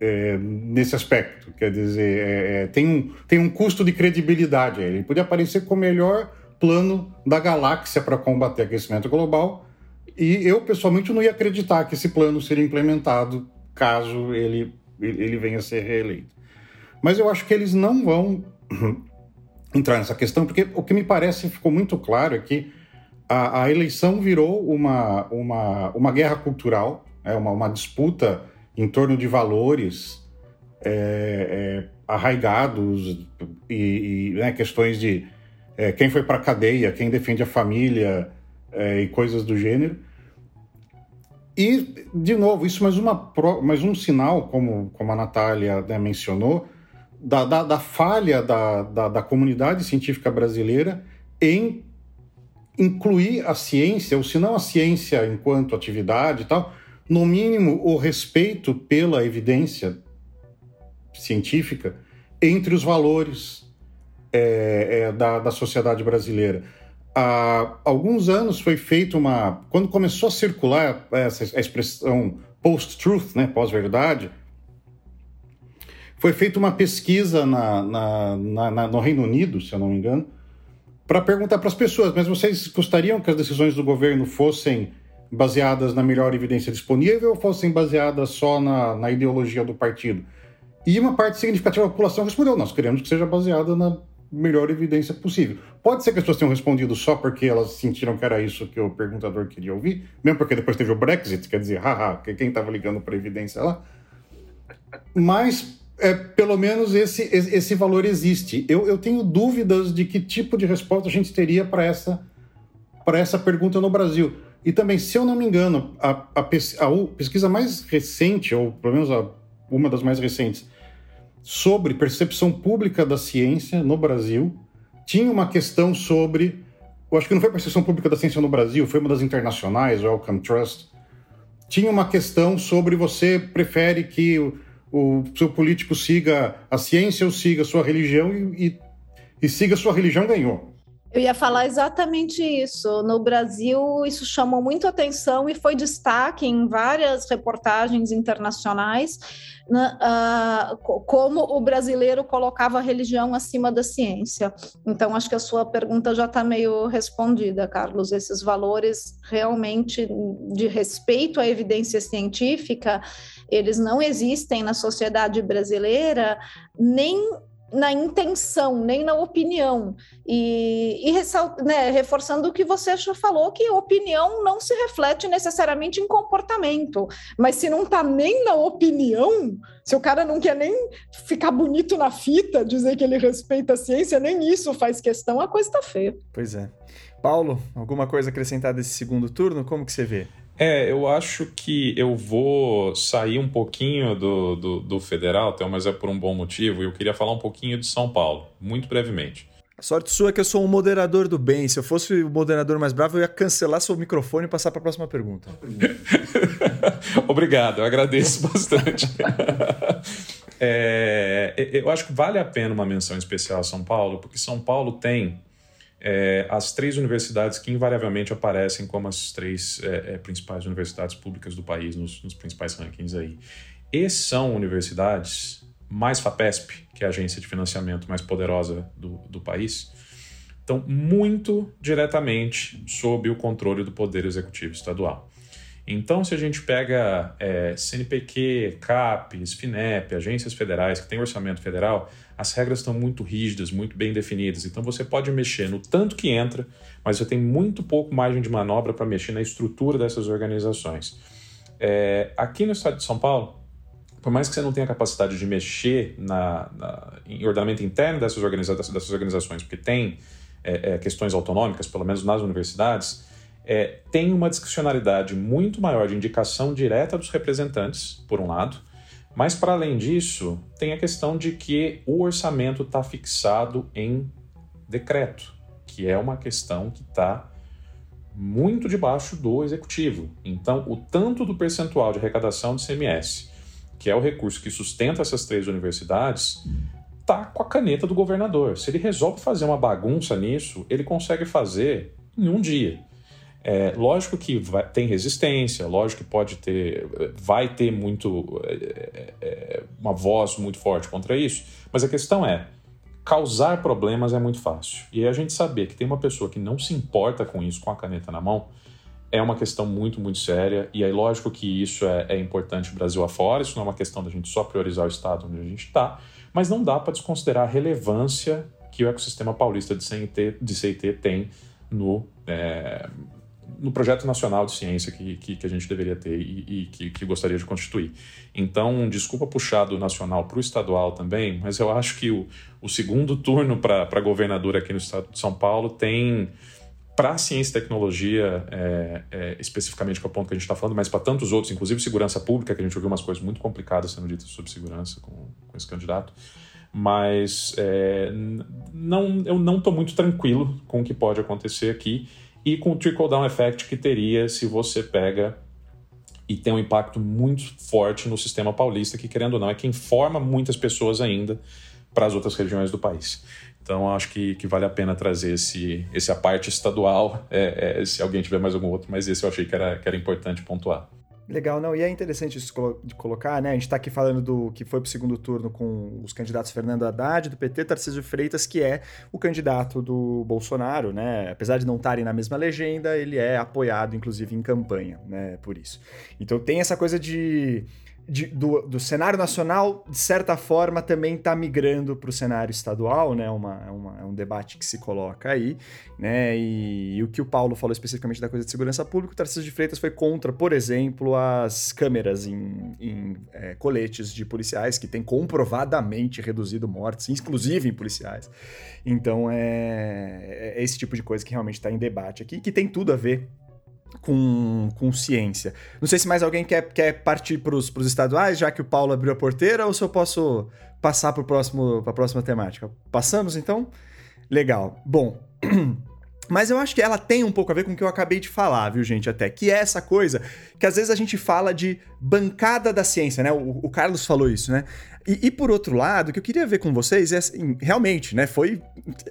É, nesse aspecto. Quer dizer, é, é tem, um, tem um custo de credibilidade. Ele podia aparecer com o melhor plano da galáxia para combater aquecimento global, e eu, pessoalmente, não ia acreditar que esse plano seria implementado caso ele, ele venha a ser reeleito. Mas eu acho que eles não vão entrar nessa questão, porque o que me parece ficou muito claro é que a, a eleição virou uma, uma, uma guerra cultural, é uma, uma disputa em torno de valores é, é, arraigados e, e né, questões de é, quem foi para a cadeia, quem defende a família é, e coisas do gênero. E, de novo, isso mais, uma, mais um sinal, como, como a Natália né, mencionou, da, da, da falha da, da, da, comunidade científica brasileira em incluir a ciência, ou se não a ciência enquanto atividade e tal, no mínimo o respeito pela evidência científica entre os valores é, é, da, da sociedade brasileira. Há alguns anos foi feita uma. Quando começou a circular essa expressão post-truth, né, pós-verdade, foi feita uma pesquisa na, na, na, no Reino Unido, se eu não me engano, para perguntar para as pessoas: mas vocês gostariam que as decisões do governo fossem baseadas na melhor evidência disponível ou fossem baseadas só na, na ideologia do partido? E uma parte significativa da população respondeu: nós queremos que seja baseada na melhor evidência possível. Pode ser que as pessoas tenham respondido só porque elas sentiram que era isso que o perguntador queria ouvir, mesmo porque depois teve o Brexit, quer dizer, haha, quem estava ligando para evidência lá. Mas é, pelo menos esse, esse valor existe. Eu, eu tenho dúvidas de que tipo de resposta a gente teria para essa, essa pergunta no Brasil. E também, se eu não me engano, a, a, a pesquisa mais recente, ou pelo menos a, uma das mais recentes, sobre percepção pública da ciência no Brasil, tinha uma questão sobre. Eu acho que não foi percepção pública da ciência no Brasil, foi uma das internacionais, o Wellcome Trust. Tinha uma questão sobre você prefere que o seu político siga a ciência ou siga a sua religião e, e, e siga a sua religião ganhou. Eu ia falar exatamente isso. No Brasil, isso chamou muito atenção e foi destaque em várias reportagens internacionais, uh, como o brasileiro colocava a religião acima da ciência. Então, acho que a sua pergunta já está meio respondida, Carlos. Esses valores realmente de respeito à evidência científica, eles não existem na sociedade brasileira, nem na intenção, nem na opinião. E, e né, reforçando o que você já falou, que opinião não se reflete necessariamente em comportamento. Mas se não está nem na opinião, se o cara não quer nem ficar bonito na fita, dizer que ele respeita a ciência, nem isso faz questão, a coisa está feia. Pois é. Paulo, alguma coisa acrescentada desse segundo turno? Como que você vê? É, eu acho que eu vou sair um pouquinho do, do, do federal, então, mas é por um bom motivo, e eu queria falar um pouquinho de São Paulo, muito brevemente. A sorte sua é que eu sou um moderador do bem. Se eu fosse o moderador mais bravo, eu ia cancelar seu microfone e passar para a próxima pergunta. Obrigado, eu agradeço bastante. é, eu acho que vale a pena uma menção especial a São Paulo, porque São Paulo tem é, as três universidades que invariavelmente aparecem como as três é, é, principais universidades públicas do país nos, nos, principais rankings aí. E são universidades mais FAPESP, que é a agência de financiamento mais poderosa do, do país, estão muito diretamente sob o controle do Poder Executivo Estadual. Então, se a gente pega é, CNPq, CAPES, FINEP, agências federais que têm orçamento federal, as regras estão muito rígidas, muito bem definidas. Então, você pode mexer no tanto que entra, mas você tem muito pouco margem de manobra para mexer na estrutura dessas organizações. É, aqui no estado de São Paulo, por mais que você não tenha capacidade de mexer na, na em ordenamento interno dessas, organiza dessas organizações, porque tem é, é, questões autonômicas, pelo menos nas universidades, é, tem uma discricionalidade muito maior de indicação direta dos representantes, por um lado, mas para além disso, tem a questão de que o orçamento está fixado em decreto, que é uma questão que está muito debaixo do executivo. Então, o tanto do percentual de arrecadação do CMS, que é o recurso que sustenta essas três universidades, tá com a caneta do governador. Se ele resolve fazer uma bagunça nisso, ele consegue fazer em um dia. É, lógico que vai, tem resistência, lógico que pode ter, vai ter muito é, é, uma voz muito forte contra isso, mas a questão é causar problemas é muito fácil. E a gente saber que tem uma pessoa que não se importa com isso, com a caneta na mão, é uma questão muito, muito séria. E aí, lógico que isso é, é importante Brasil afora, isso não é uma questão da gente só priorizar o estado onde a gente está, mas não dá para desconsiderar a relevância que o ecossistema paulista de CIT, de CIT tem no, é, no projeto nacional de ciência que, que, que a gente deveria ter e, e que, que, gostaria de constituir. Então, desculpa puxar do nacional para o estadual também, mas eu acho que o, o segundo turno para governador aqui no estado de São Paulo tem para ciência e tecnologia, é, é, especificamente para o ponto que a gente está falando, mas para tantos outros, inclusive segurança pública, que a gente ouviu umas coisas muito complicadas sendo ditas sobre segurança com, com esse candidato. Mas é, não, eu não estou muito tranquilo com o que pode acontecer aqui e com o trickle-down effect que teria se você pega e tem um impacto muito forte no sistema paulista, que querendo ou não é quem forma muitas pessoas ainda para as outras regiões do país. Então, acho que, que vale a pena trazer esse, esse a parte estadual, é, é, se alguém tiver mais algum outro, mas esse eu achei que era, que era importante pontuar. Legal, não, e é interessante isso de colocar, né? A gente está aqui falando do que foi para o segundo turno com os candidatos Fernando Haddad, do PT, Tarcísio Freitas, que é o candidato do Bolsonaro, né? Apesar de não estarem na mesma legenda, ele é apoiado, inclusive, em campanha, né? Por isso. Então tem essa coisa de de, do, do, cenário nacional, de certa forma, também está migrando para o cenário estadual, né? Uma, é uma, é um debate que se coloca aí, né? E, e, o que o Paulo falou especificamente da coisa de segurança pública, o Tarcísio de Freitas foi contra, por exemplo, as câmeras em, em é, coletes de policiais, que tem comprovadamente reduzido mortes, inclusive em policiais. Então, é, é esse tipo de coisa que realmente está em debate aqui, que tem tudo a ver com, com ciência. Não sei se mais alguém quer, quer partir para os estaduais, já que o Paulo abriu a porteira, ou se eu posso passar para a próxima temática. Passamos, então? Legal. Bom, Mas eu acho que ela tem um pouco a ver com o que eu acabei de falar, viu, gente? Até. Que é essa coisa que às vezes a gente fala de bancada da ciência, né? O, o Carlos falou isso, né? E, e, por outro lado, o que eu queria ver com vocês é assim, realmente, né? Foi.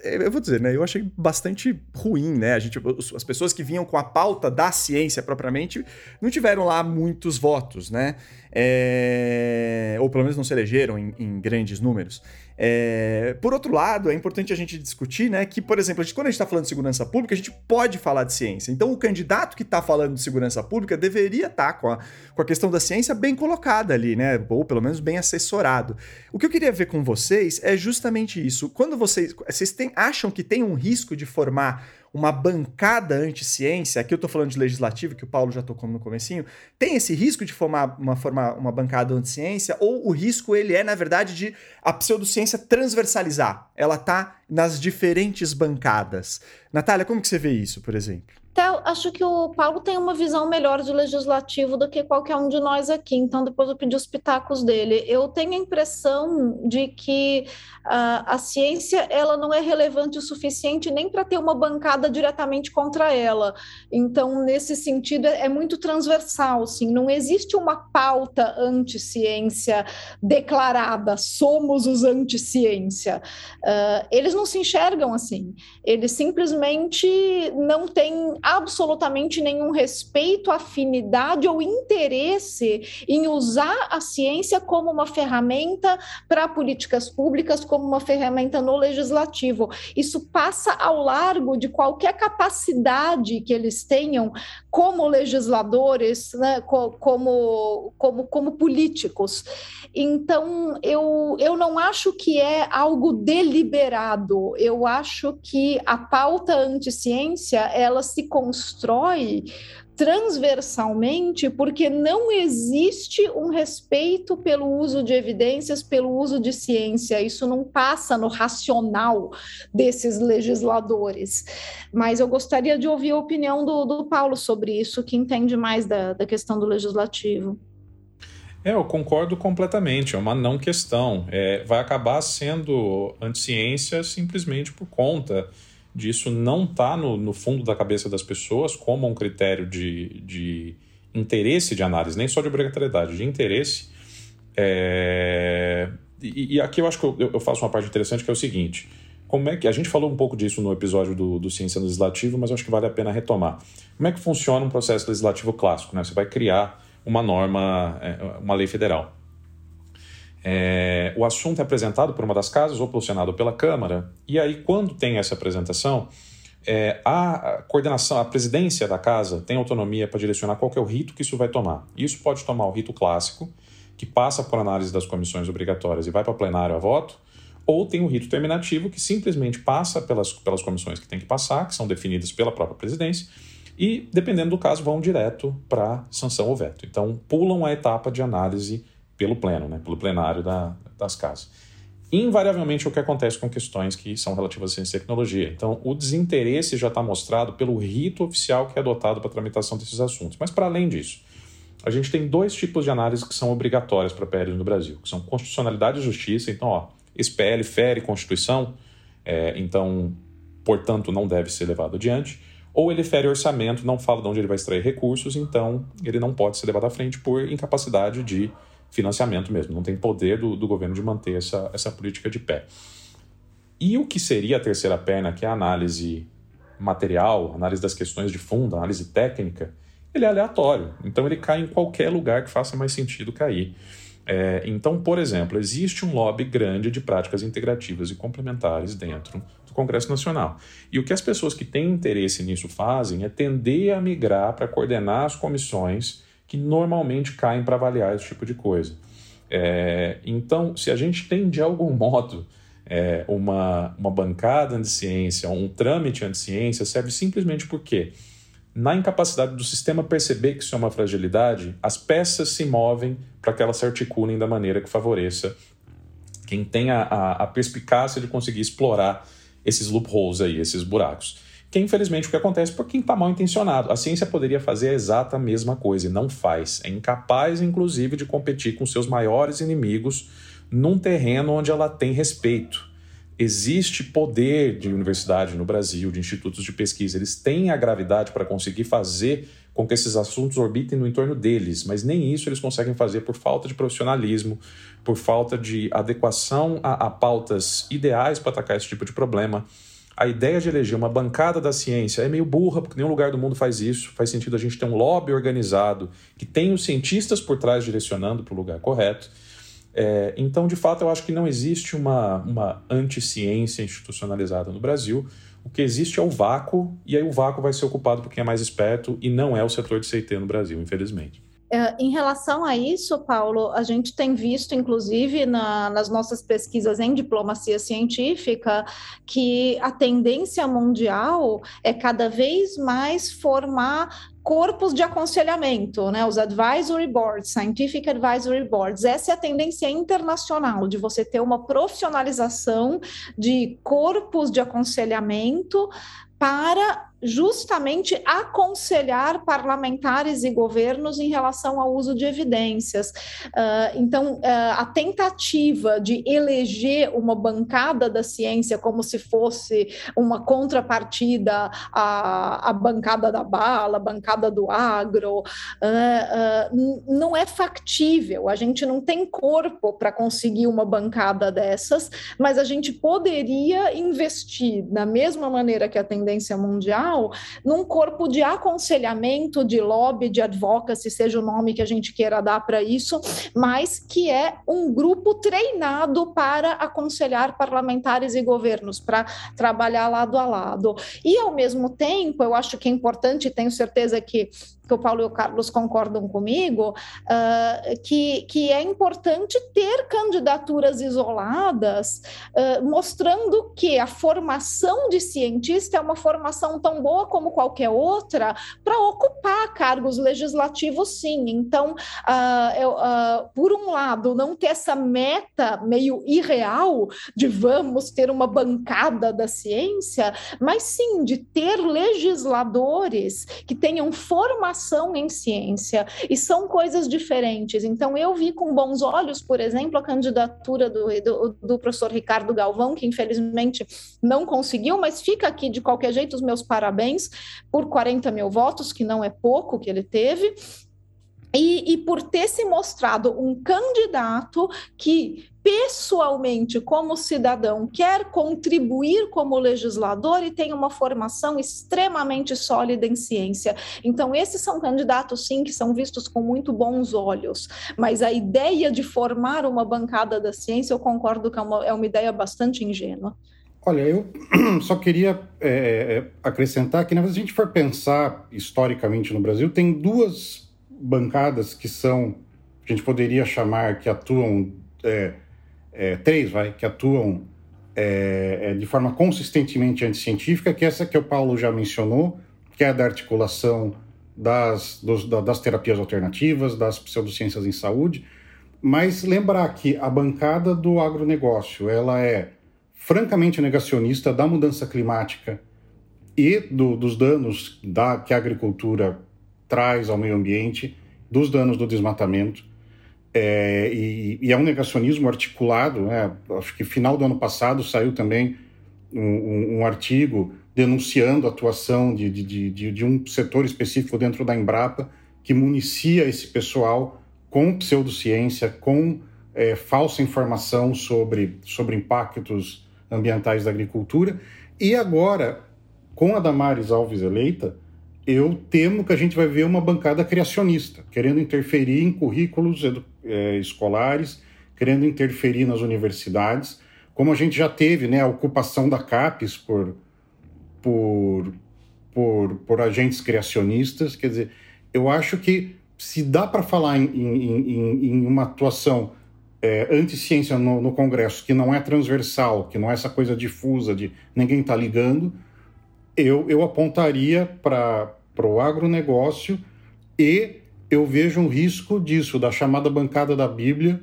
Eu vou dizer, né? Eu achei bastante ruim, né? A gente, as pessoas que vinham com a pauta da ciência propriamente não tiveram lá muitos votos, né? É, ou pelo menos não se elegeram em, em grandes números. É, por outro lado, é importante a gente discutir né, que, por exemplo, a gente, quando a gente está falando de segurança pública, a gente pode falar de ciência. Então, o candidato que está falando de segurança pública deveria estar tá com, a, com a questão da ciência bem colocada ali, né? Ou pelo menos bem assessorado. O que eu queria ver com vocês é justamente isso. Quando vocês, vocês acham que tem um risco de formar uma bancada anti-ciência, aqui eu estou falando de legislativo, que o Paulo já tocou no comecinho, tem esse risco de formar uma, formar uma bancada anti-ciência, ou o risco ele é, na verdade, de a pseudociência transversalizar. Ela está nas diferentes bancadas. Natália, como que você vê isso, por exemplo? Theo, acho que o Paulo tem uma visão melhor de legislativo do que qualquer um de nós aqui, então depois eu pedi os pitacos dele. Eu tenho a impressão de que uh, a ciência ela não é relevante o suficiente nem para ter uma bancada diretamente contra ela. Então, nesse sentido, é, é muito transversal, sim. Não existe uma pauta anti-ciência declarada, somos os anti-ciência. Uh, eles não se enxergam assim. Eles simplesmente não têm absolutamente nenhum respeito, afinidade ou interesse em usar a ciência como uma ferramenta para políticas públicas, como uma ferramenta no legislativo. Isso passa ao largo de qualquer capacidade que eles tenham como legisladores, né, como, como, como políticos. Então, eu, eu não acho que é algo deliberado, eu acho que a pauta anti-ciência, ela se constrói transversalmente porque não existe um respeito pelo uso de evidências, pelo uso de ciência. Isso não passa no racional desses legisladores. Mas eu gostaria de ouvir a opinião do, do Paulo sobre isso, que entende mais da, da questão do legislativo. É, eu concordo completamente, é uma não questão. É, vai acabar sendo anticiência simplesmente por conta disso não estar tá no, no, fundo da cabeça das pessoas como um critério de, de interesse de análise, nem só de obrigatoriedade, de interesse. É... E, e, aqui eu acho que eu, eu, faço uma parte interessante que é o seguinte: como é que a gente falou um pouco disso no episódio do, do Ciência Legislativo, mas acho que vale a pena retomar. Como é que funciona um processo legislativo clássico? Né? Você vai criar uma norma, é, uma lei federal. É, o assunto é apresentado por uma das casas, ou pelo Senado ou pela Câmara, e aí, quando tem essa apresentação, é, a coordenação, a presidência da casa tem autonomia para direcionar qual é o rito que isso vai tomar. Isso pode tomar o rito clássico, que passa por análise das comissões obrigatórias e vai para plenário a voto, ou tem o rito terminativo, que simplesmente passa pelas, pelas comissões que tem que passar, que são definidas pela própria presidência, e, dependendo do caso, vão direto para sanção ou veto. Então, pulam a etapa de análise pelo pleno, né, pelo plenário da, das casas. Invariavelmente, o que acontece com questões que são relativas à ciência e tecnologia. Então, o desinteresse já está mostrado pelo rito oficial que é adotado para a tramitação desses assuntos. Mas, para além disso, a gente tem dois tipos de análise que são obrigatórias para PL no Brasil, que são constitucionalidade e justiça. Então, ó, esse PL fere Constituição, é, então, portanto, não deve ser levado adiante. Ou ele fere orçamento, não fala de onde ele vai extrair recursos, então ele não pode ser levado à frente por incapacidade de financiamento mesmo, não tem poder do, do governo de manter essa, essa política de pé. E o que seria a terceira perna, que é a análise material, análise das questões de fundo, análise técnica, ele é aleatório. Então ele cai em qualquer lugar que faça mais sentido cair. É, então, por exemplo, existe um lobby grande de práticas integrativas e complementares dentro do Congresso Nacional. E o que as pessoas que têm interesse nisso fazem é tender a migrar para coordenar as comissões que normalmente caem para avaliar esse tipo de coisa. É, então, se a gente tem de algum modo é, uma, uma bancada anti-ciência, um trâmite anti-ciência, serve simplesmente porque, na incapacidade do sistema perceber que isso é uma fragilidade, as peças se movem para que elas se articulem da maneira que favoreça quem tem a, a, a perspicácia de conseguir explorar esses loopholes aí, esses buracos que é infelizmente o que acontece por quem está mal intencionado. A ciência poderia fazer a exata mesma coisa e não faz. É incapaz, inclusive, de competir com seus maiores inimigos num terreno onde ela tem respeito. Existe poder de universidade no Brasil, de institutos de pesquisa, eles têm a gravidade para conseguir fazer com que esses assuntos orbitem no entorno deles, mas nem isso eles conseguem fazer por falta de profissionalismo, por falta de adequação a, a pautas ideais para atacar esse tipo de problema a ideia de eleger uma bancada da ciência é meio burra, porque nenhum lugar do mundo faz isso. Faz sentido a gente ter um lobby organizado que tem os cientistas por trás direcionando para o lugar correto. É, então, de fato, eu acho que não existe uma, uma anti-ciência institucionalizada no Brasil. O que existe é o vácuo, e aí o vácuo vai ser ocupado por quem é mais esperto, e não é o setor de CT no Brasil, infelizmente. É, em relação a isso, Paulo, a gente tem visto, inclusive, na, nas nossas pesquisas em diplomacia científica, que a tendência mundial é cada vez mais formar corpos de aconselhamento, né, os advisory boards, scientific advisory boards. Essa é a tendência internacional de você ter uma profissionalização de corpos de aconselhamento para justamente aconselhar parlamentares e governos em relação ao uso de evidências. Uh, então, uh, a tentativa de eleger uma bancada da ciência como se fosse uma contrapartida à, à bancada da bala, a bancada do agro, uh, não é factível. A gente não tem corpo para conseguir uma bancada dessas, mas a gente poderia investir da mesma maneira que a tendência mundial num corpo de aconselhamento, de lobby, de advocacy, seja o nome que a gente queira dar para isso, mas que é um grupo treinado para aconselhar parlamentares e governos, para trabalhar lado a lado. E, ao mesmo tempo, eu acho que é importante, tenho certeza que que o Paulo e o Carlos concordam comigo, uh, que, que é importante ter candidaturas isoladas, uh, mostrando que a formação de cientista é uma formação tão boa como qualquer outra para ocupar cargos legislativos, sim. Então, uh, eu, por um lado, não ter essa meta meio irreal de vamos ter uma bancada da ciência, mas sim de ter legisladores que tenham formação formação em ciência e são coisas diferentes. Então, eu vi com bons olhos, por exemplo, a candidatura do, do, do professor Ricardo Galvão, que infelizmente não conseguiu, mas fica aqui de qualquer jeito os meus parabéns por 40 mil votos, que não é pouco que ele teve. E, e, por ter se mostrado um candidato que pessoalmente, como cidadão, quer contribuir como legislador e tem uma formação extremamente sólida em ciência. Então, esses são candidatos, sim, que são vistos com muito bons olhos. Mas a ideia de formar uma bancada da ciência, eu concordo que é uma, é uma ideia bastante ingênua. Olha, eu só queria é, acrescentar que, se a gente for pensar historicamente no Brasil, tem duas bancadas que são, a gente poderia chamar, que atuam. É, é, três, vai, que atuam é, é, de forma consistentemente anticientífica, que essa que o Paulo já mencionou, que é a da articulação das, dos, das terapias alternativas, das pseudociências em saúde, mas lembrar que a bancada do agronegócio, ela é francamente negacionista da mudança climática e do, dos danos da, que a agricultura traz ao meio ambiente, dos danos do desmatamento, é, e, e, é um negacionismo articulado. Né? Acho que final do ano passado saiu também um, um, um artigo denunciando a atuação de, de, de, de, um setor específico dentro da Embrapa que municia esse pessoal com pseudociência, com é, falsa informação sobre, sobre impactos ambientais da agricultura. E agora, com a Damares Alves eleita, eu temo que a gente vai ver uma bancada criacionista, querendo interferir em currículos é, escolares, querendo interferir nas universidades, como a gente já teve né, a ocupação da CAPES por, por, por, por agentes criacionistas. Quer dizer, eu acho que se dá para falar em, em, em, em, uma atuação é, anti-ciência no, no, Congresso que não é transversal, que não é essa coisa difusa de ninguém está ligando, eu, eu apontaria para o agronegócio e eu vejo um risco disso, da chamada bancada da Bíblia,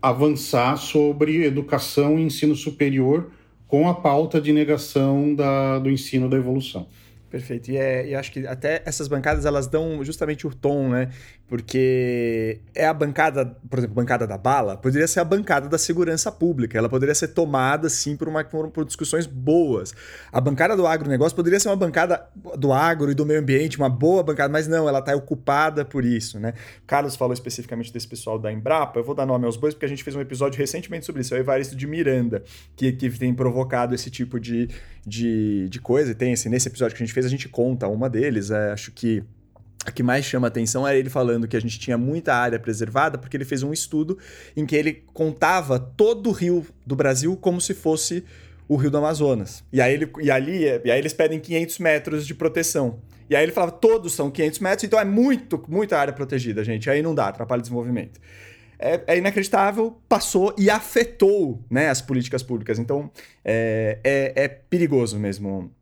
avançar sobre educação e ensino superior com a pauta de negação da, do ensino da evolução. Perfeito. E, é, e acho que até essas bancadas elas dão justamente o tom, né? Porque é a bancada, por exemplo, a bancada da bala, poderia ser a bancada da segurança pública. Ela poderia ser tomada, sim, por, uma, por, discussões boas. A bancada do agronegócio poderia ser uma bancada do agro e do meio ambiente, uma boa bancada, mas não, ela está ocupada por isso, né? Carlos falou especificamente desse pessoal da Embrapa. Eu vou dar nome aos bois porque a gente fez um episódio recentemente sobre isso. É o Evaristo de Miranda, que, que tem provocado esse tipo de, de, de coisa. E tem esse, nesse episódio que a gente fez, a gente conta uma deles. É, acho que a que mais chama atenção era ele falando que a gente tinha muita área preservada, porque ele fez um estudo em que ele contava todo o rio do Brasil como se fosse o rio do Amazonas. E aí, ele, e ali, e aí eles pedem 500 metros de proteção. E aí ele falava, todos são 500 metros, então é muito, muita área protegida, gente. Aí não dá, atrapalha o desenvolvimento. É, é, inacreditável, passou e afetou né, as políticas públicas. Então é, é, é perigoso mesmo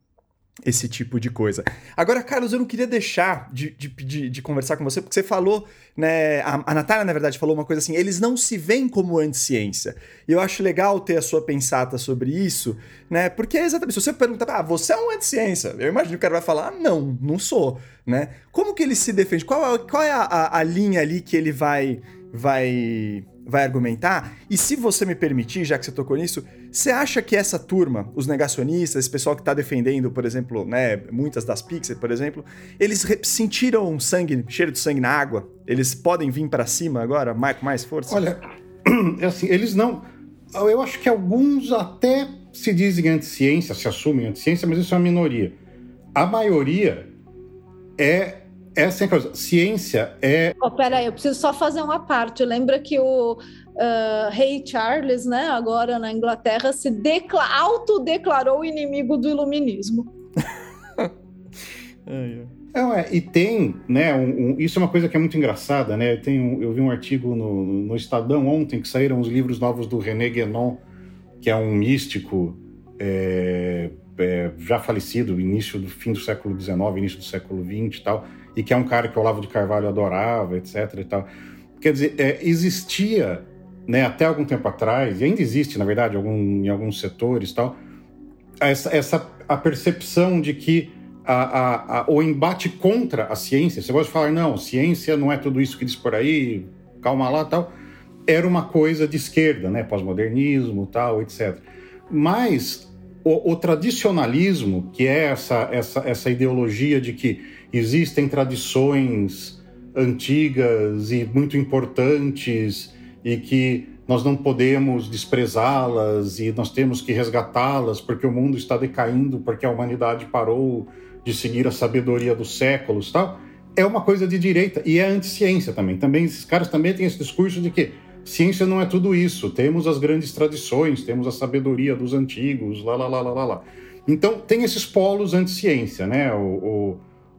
esse tipo de coisa. Agora, Carlos, eu não queria deixar de, de, de, de conversar com você, porque você falou, né? A, a Natália, na verdade, falou uma coisa assim: eles não se veem como anti-ciência. E eu acho legal ter a sua pensata sobre isso, né? Porque é exatamente, se você perguntar, ah, você é um anti-ciência, eu imagino que o cara vai falar, ah, não, não sou, né? Como que ele se defende? Qual, qual é a, a, a linha ali que ele vai. vai vai argumentar. E se você me permitir, já que você tocou nisso, você acha que essa turma, os negacionistas, esse pessoal que está defendendo, por exemplo, né, muitas das Pixar, por exemplo, eles sentiram sangue, cheiro de sangue na água? Eles podem vir para cima agora, com mais força? Olha, é assim, eles não. Eu acho que alguns até se dizem anti-ciência, se assumem anti-ciência, mas isso é uma minoria. A maioria é essa é a coisa. Ciência é. Oh, peraí, eu preciso só fazer uma parte. Lembra que o uh, rei Charles, né, agora na Inglaterra, se decla... autodeclarou inimigo do iluminismo. é, é, e tem, né, um, um, isso é uma coisa que é muito engraçada, né? Tem um, eu vi um artigo no, no Estadão ontem que saíram os livros novos do René Guénon, que é um místico é, é, já falecido, início do fim do século XIX, início do século XX e tal e que é um cara que o Olavo de Carvalho adorava, etc. e tal. Quer dizer, é, existia, né, até algum tempo atrás, e ainda existe, na verdade, algum, em alguns setores tal, essa, essa a percepção de que a, a, a, o embate contra a ciência, você pode falar, não, ciência não é tudo isso que diz por aí, calma lá tal, era uma coisa de esquerda, né, pós-modernismo tal, etc. Mas o, o, tradicionalismo, que é essa, essa, essa ideologia de que existem tradições antigas e muito importantes e que nós não podemos desprezá-las e nós temos que resgatá-las porque o mundo está decaindo, porque a humanidade parou de seguir a sabedoria dos séculos, tal. É uma coisa de direita e é anti-ciência também. Também esses caras também têm esse discurso de que ciência não é tudo isso. Temos as grandes tradições, temos a sabedoria dos antigos, lá, lá, lá, lá, lá. Então tem esses polos anti-ciência, né? O, o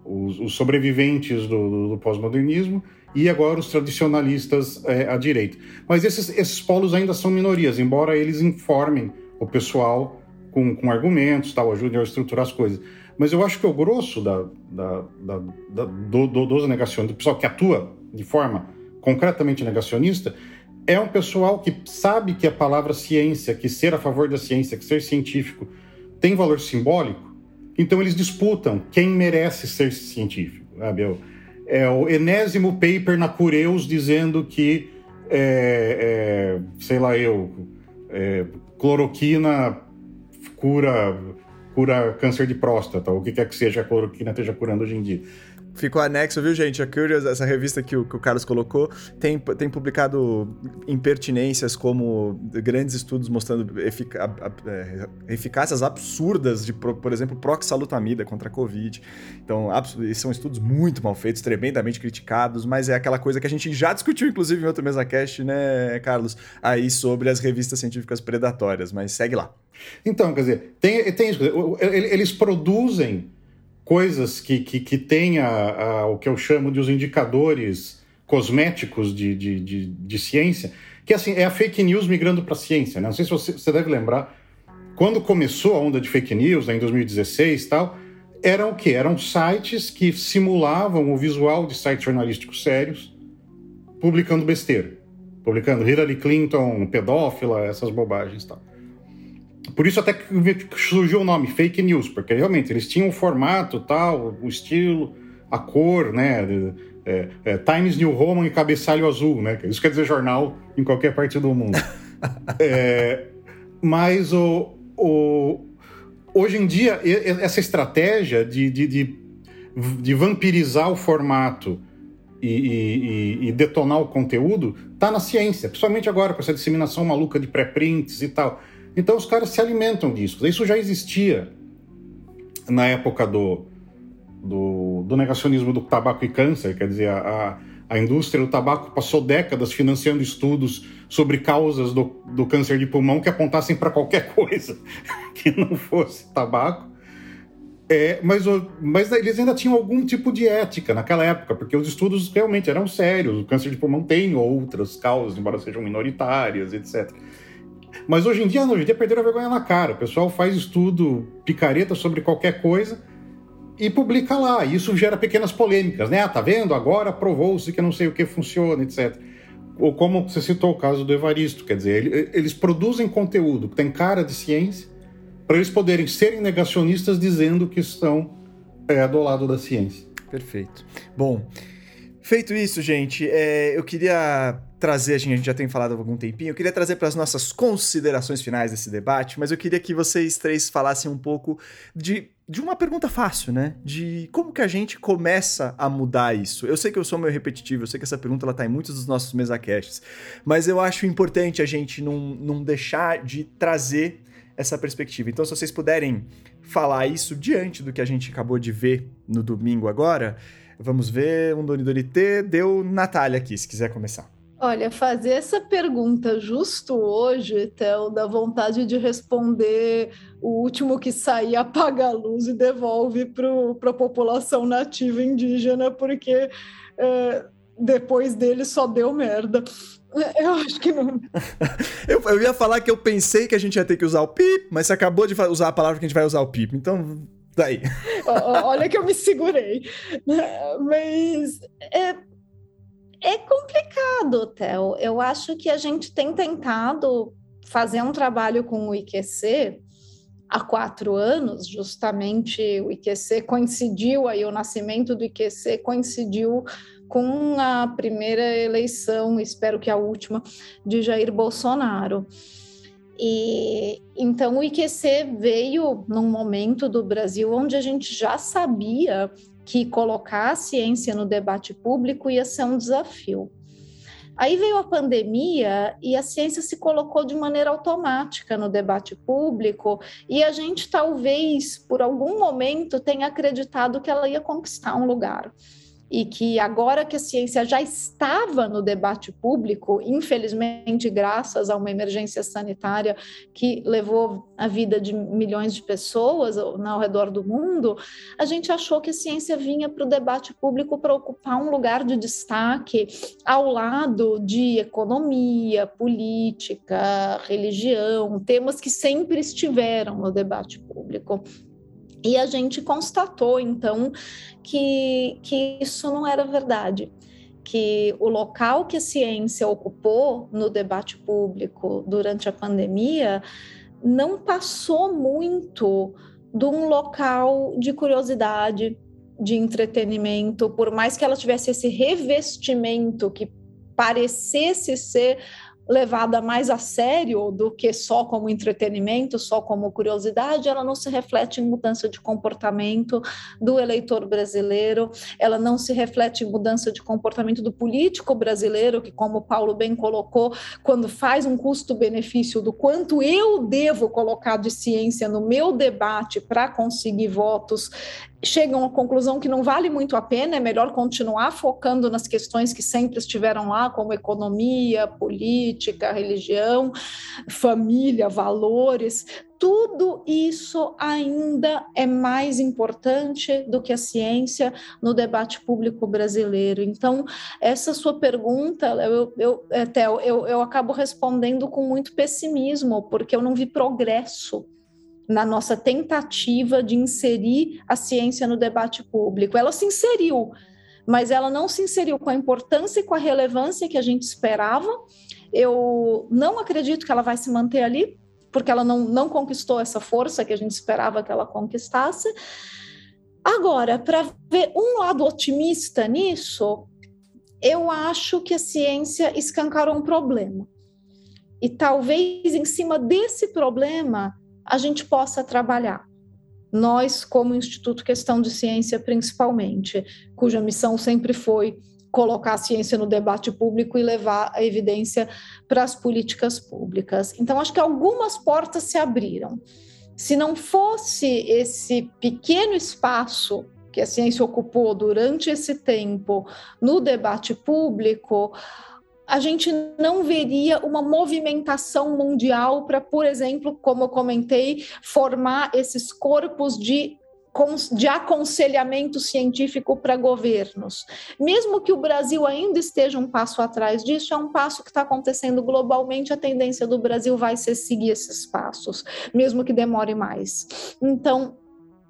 os, os sobreviventes do, do, do pós-modernismo e agora os tradicionalistas é, à direita. Mas esses, esses polos ainda são minorias, embora eles informem o pessoal com, com argumentos, tal, ajudem a estruturar as coisas. Mas eu acho que o grosso da, da, da, da do, do, dos negacionistas, do pessoal que atua de forma concretamente negacionista, é um pessoal que sabe que a palavra ciência, que ser a favor da ciência, que ser científico, tem valor simbólico, então eles disputam quem merece ser científico. Sabe? É o enésimo paper na Cureus dizendo que, é, é, sei lá eu, é, cloroquina cura, cura câncer de próstata, o que quer que seja a cloroquina esteja curando hoje em dia ficou anexo, viu, gente? A Curious, essa revista que o, que o Carlos colocou, tem, tem publicado impertinências como grandes estudos mostrando efic é, eficácias absurdas de, por exemplo, proxalutamida contra a Covid. Então, são estudos muito mal feitos, tremendamente criticados, mas é aquela coisa que a gente já discutiu, inclusive, em outro MesaCast, né, Carlos? Aí sobre as revistas científicas predatórias, mas segue lá. Então, quer dizer, tem, tem eles produzem coisas que, que, que têm a, a, o que eu chamo de os indicadores cosméticos de, de, de, de ciência, que assim, é a fake news migrando para a ciência. Né? Não sei se você, você deve lembrar, quando começou a onda de fake news, né, em 2016 e tal, eram o quê? Eram sites que simulavam o visual de sites jornalísticos sérios, publicando besteira. Publicando Hillary Clinton, pedófila, essas bobagens e tal. Por isso até que surgiu o nome Fake News, porque realmente eles tinham o formato tal, o estilo, a cor, né? É, é, Times New Roman e cabeçalho azul, né? Isso quer dizer jornal em qualquer parte do mundo. é, mas o, o, hoje em dia, essa estratégia de, de, de, de vampirizar o formato e, e, e, detonar o conteúdo está na ciência, principalmente agora com essa disseminação maluca de pré-prints e tal. Então os caras se alimentam disso. Isso já existia na época do, do, do negacionismo do tabaco e câncer, quer dizer, a, a indústria do tabaco passou décadas financiando estudos sobre causas do, do câncer de pulmão que apontassem para qualquer coisa que não fosse tabaco. É, mas, mas eles ainda tinham algum tipo de ética naquela época, porque os estudos realmente eram sérios. O câncer de pulmão tem outras causas, embora sejam minoritárias, etc. Mas hoje em dia, hoje em dia perderam a vergonha na cara. O pessoal faz estudo picareta sobre qualquer coisa e publica lá. Isso gera pequenas polêmicas, né? Ah, tá vendo? Agora provou-se que não sei o que funciona, etc. Ou como você citou o caso do Evaristo, quer dizer, eles produzem conteúdo que tem cara de ciência para eles poderem serem negacionistas dizendo que estão é, do lado da ciência. Perfeito. Bom, feito isso, gente, é, eu queria trazer, a gente já tem falado há algum tempinho, eu queria trazer para as nossas considerações finais desse debate, mas eu queria que vocês três falassem um pouco de, de uma pergunta fácil, né? De como que a gente começa a mudar isso. Eu sei que eu sou meio repetitivo, eu sei que essa pergunta ela tá em muitos dos nossos mesacasts, mas eu acho importante a gente não, não deixar de trazer essa perspectiva. Então, se vocês puderem falar isso diante do que a gente acabou de ver no domingo agora, vamos ver, um Doni Doni T, deu Natália aqui, se quiser começar. Olha, fazer essa pergunta justo hoje, Théo, dá vontade de responder o último que sair apaga a luz e devolve para a população nativa indígena, porque é, depois dele só deu merda. Eu acho que não. eu, eu ia falar que eu pensei que a gente ia ter que usar o pip, mas você acabou de usar a palavra que a gente vai usar o pip, então daí. Olha que eu me segurei. Mas é, é complicado, Theo. Eu acho que a gente tem tentado fazer um trabalho com o IQC há quatro anos, justamente o IQC coincidiu aí, o nascimento do IQC coincidiu com a primeira eleição, espero que a última, de Jair Bolsonaro. E então o IQC veio num momento do Brasil onde a gente já sabia que colocar a ciência no debate público ia ser um desafio. Aí veio a pandemia e a ciência se colocou de maneira automática no debate público, e a gente talvez, por algum momento, tenha acreditado que ela ia conquistar um lugar e que agora que a ciência já estava no debate público, infelizmente graças a uma emergência sanitária que levou a vida de milhões de pessoas ao redor do mundo, a gente achou que a ciência vinha para o debate público para ocupar um lugar de destaque ao lado de economia, política, religião, temas que sempre estiveram no debate público. E a gente constatou, então, que, que isso não era verdade. Que o local que a ciência ocupou no debate público durante a pandemia não passou muito de um local de curiosidade, de entretenimento, por mais que ela tivesse esse revestimento que parecesse ser levada mais a sério do que só como entretenimento, só como curiosidade, ela não se reflete em mudança de comportamento do eleitor brasileiro, ela não se reflete em mudança de comportamento do político brasileiro, que, como Paulo bem colocou, quando faz um custo-benefício do quanto eu devo colocar de ciência no meu debate para conseguir votos, chegam à conclusão que não vale muito a pena, é melhor continuar focando nas questões que sempre estiveram lá, como economia, política, religião, família, valores. Tudo isso ainda é mais importante do que a ciência no debate público brasileiro. Então, essa sua pergunta, eu, eu, até, eu, eu acabo respondendo com muito pessimismo, porque eu não vi progresso na nossa tentativa de inserir a ciência no debate público. Ela se inseriu, mas ela não se inseriu com a importância e com a relevância que a gente esperava. Eu não acredito que ela vai se manter ali, porque ela não, não conquistou essa força que a gente esperava que ela conquistasse. Agora, para ver um lado otimista nisso, eu acho que a ciência escancarou um problema. E talvez em cima desse problema a gente possa trabalhar. Nós, como Instituto Questão de Ciência, principalmente, cuja missão sempre foi colocar a ciência no debate público e levar a evidência para as políticas públicas. Então, acho que algumas portas se abriram. Se não fosse esse pequeno espaço que a ciência ocupou durante esse tempo no debate público, a gente não veria uma movimentação mundial para, por exemplo, como eu comentei, formar esses corpos de de aconselhamento científico para governos. Mesmo que o Brasil ainda esteja um passo atrás disso, é um passo que está acontecendo globalmente, a tendência do Brasil vai ser seguir esses passos, mesmo que demore mais. Então,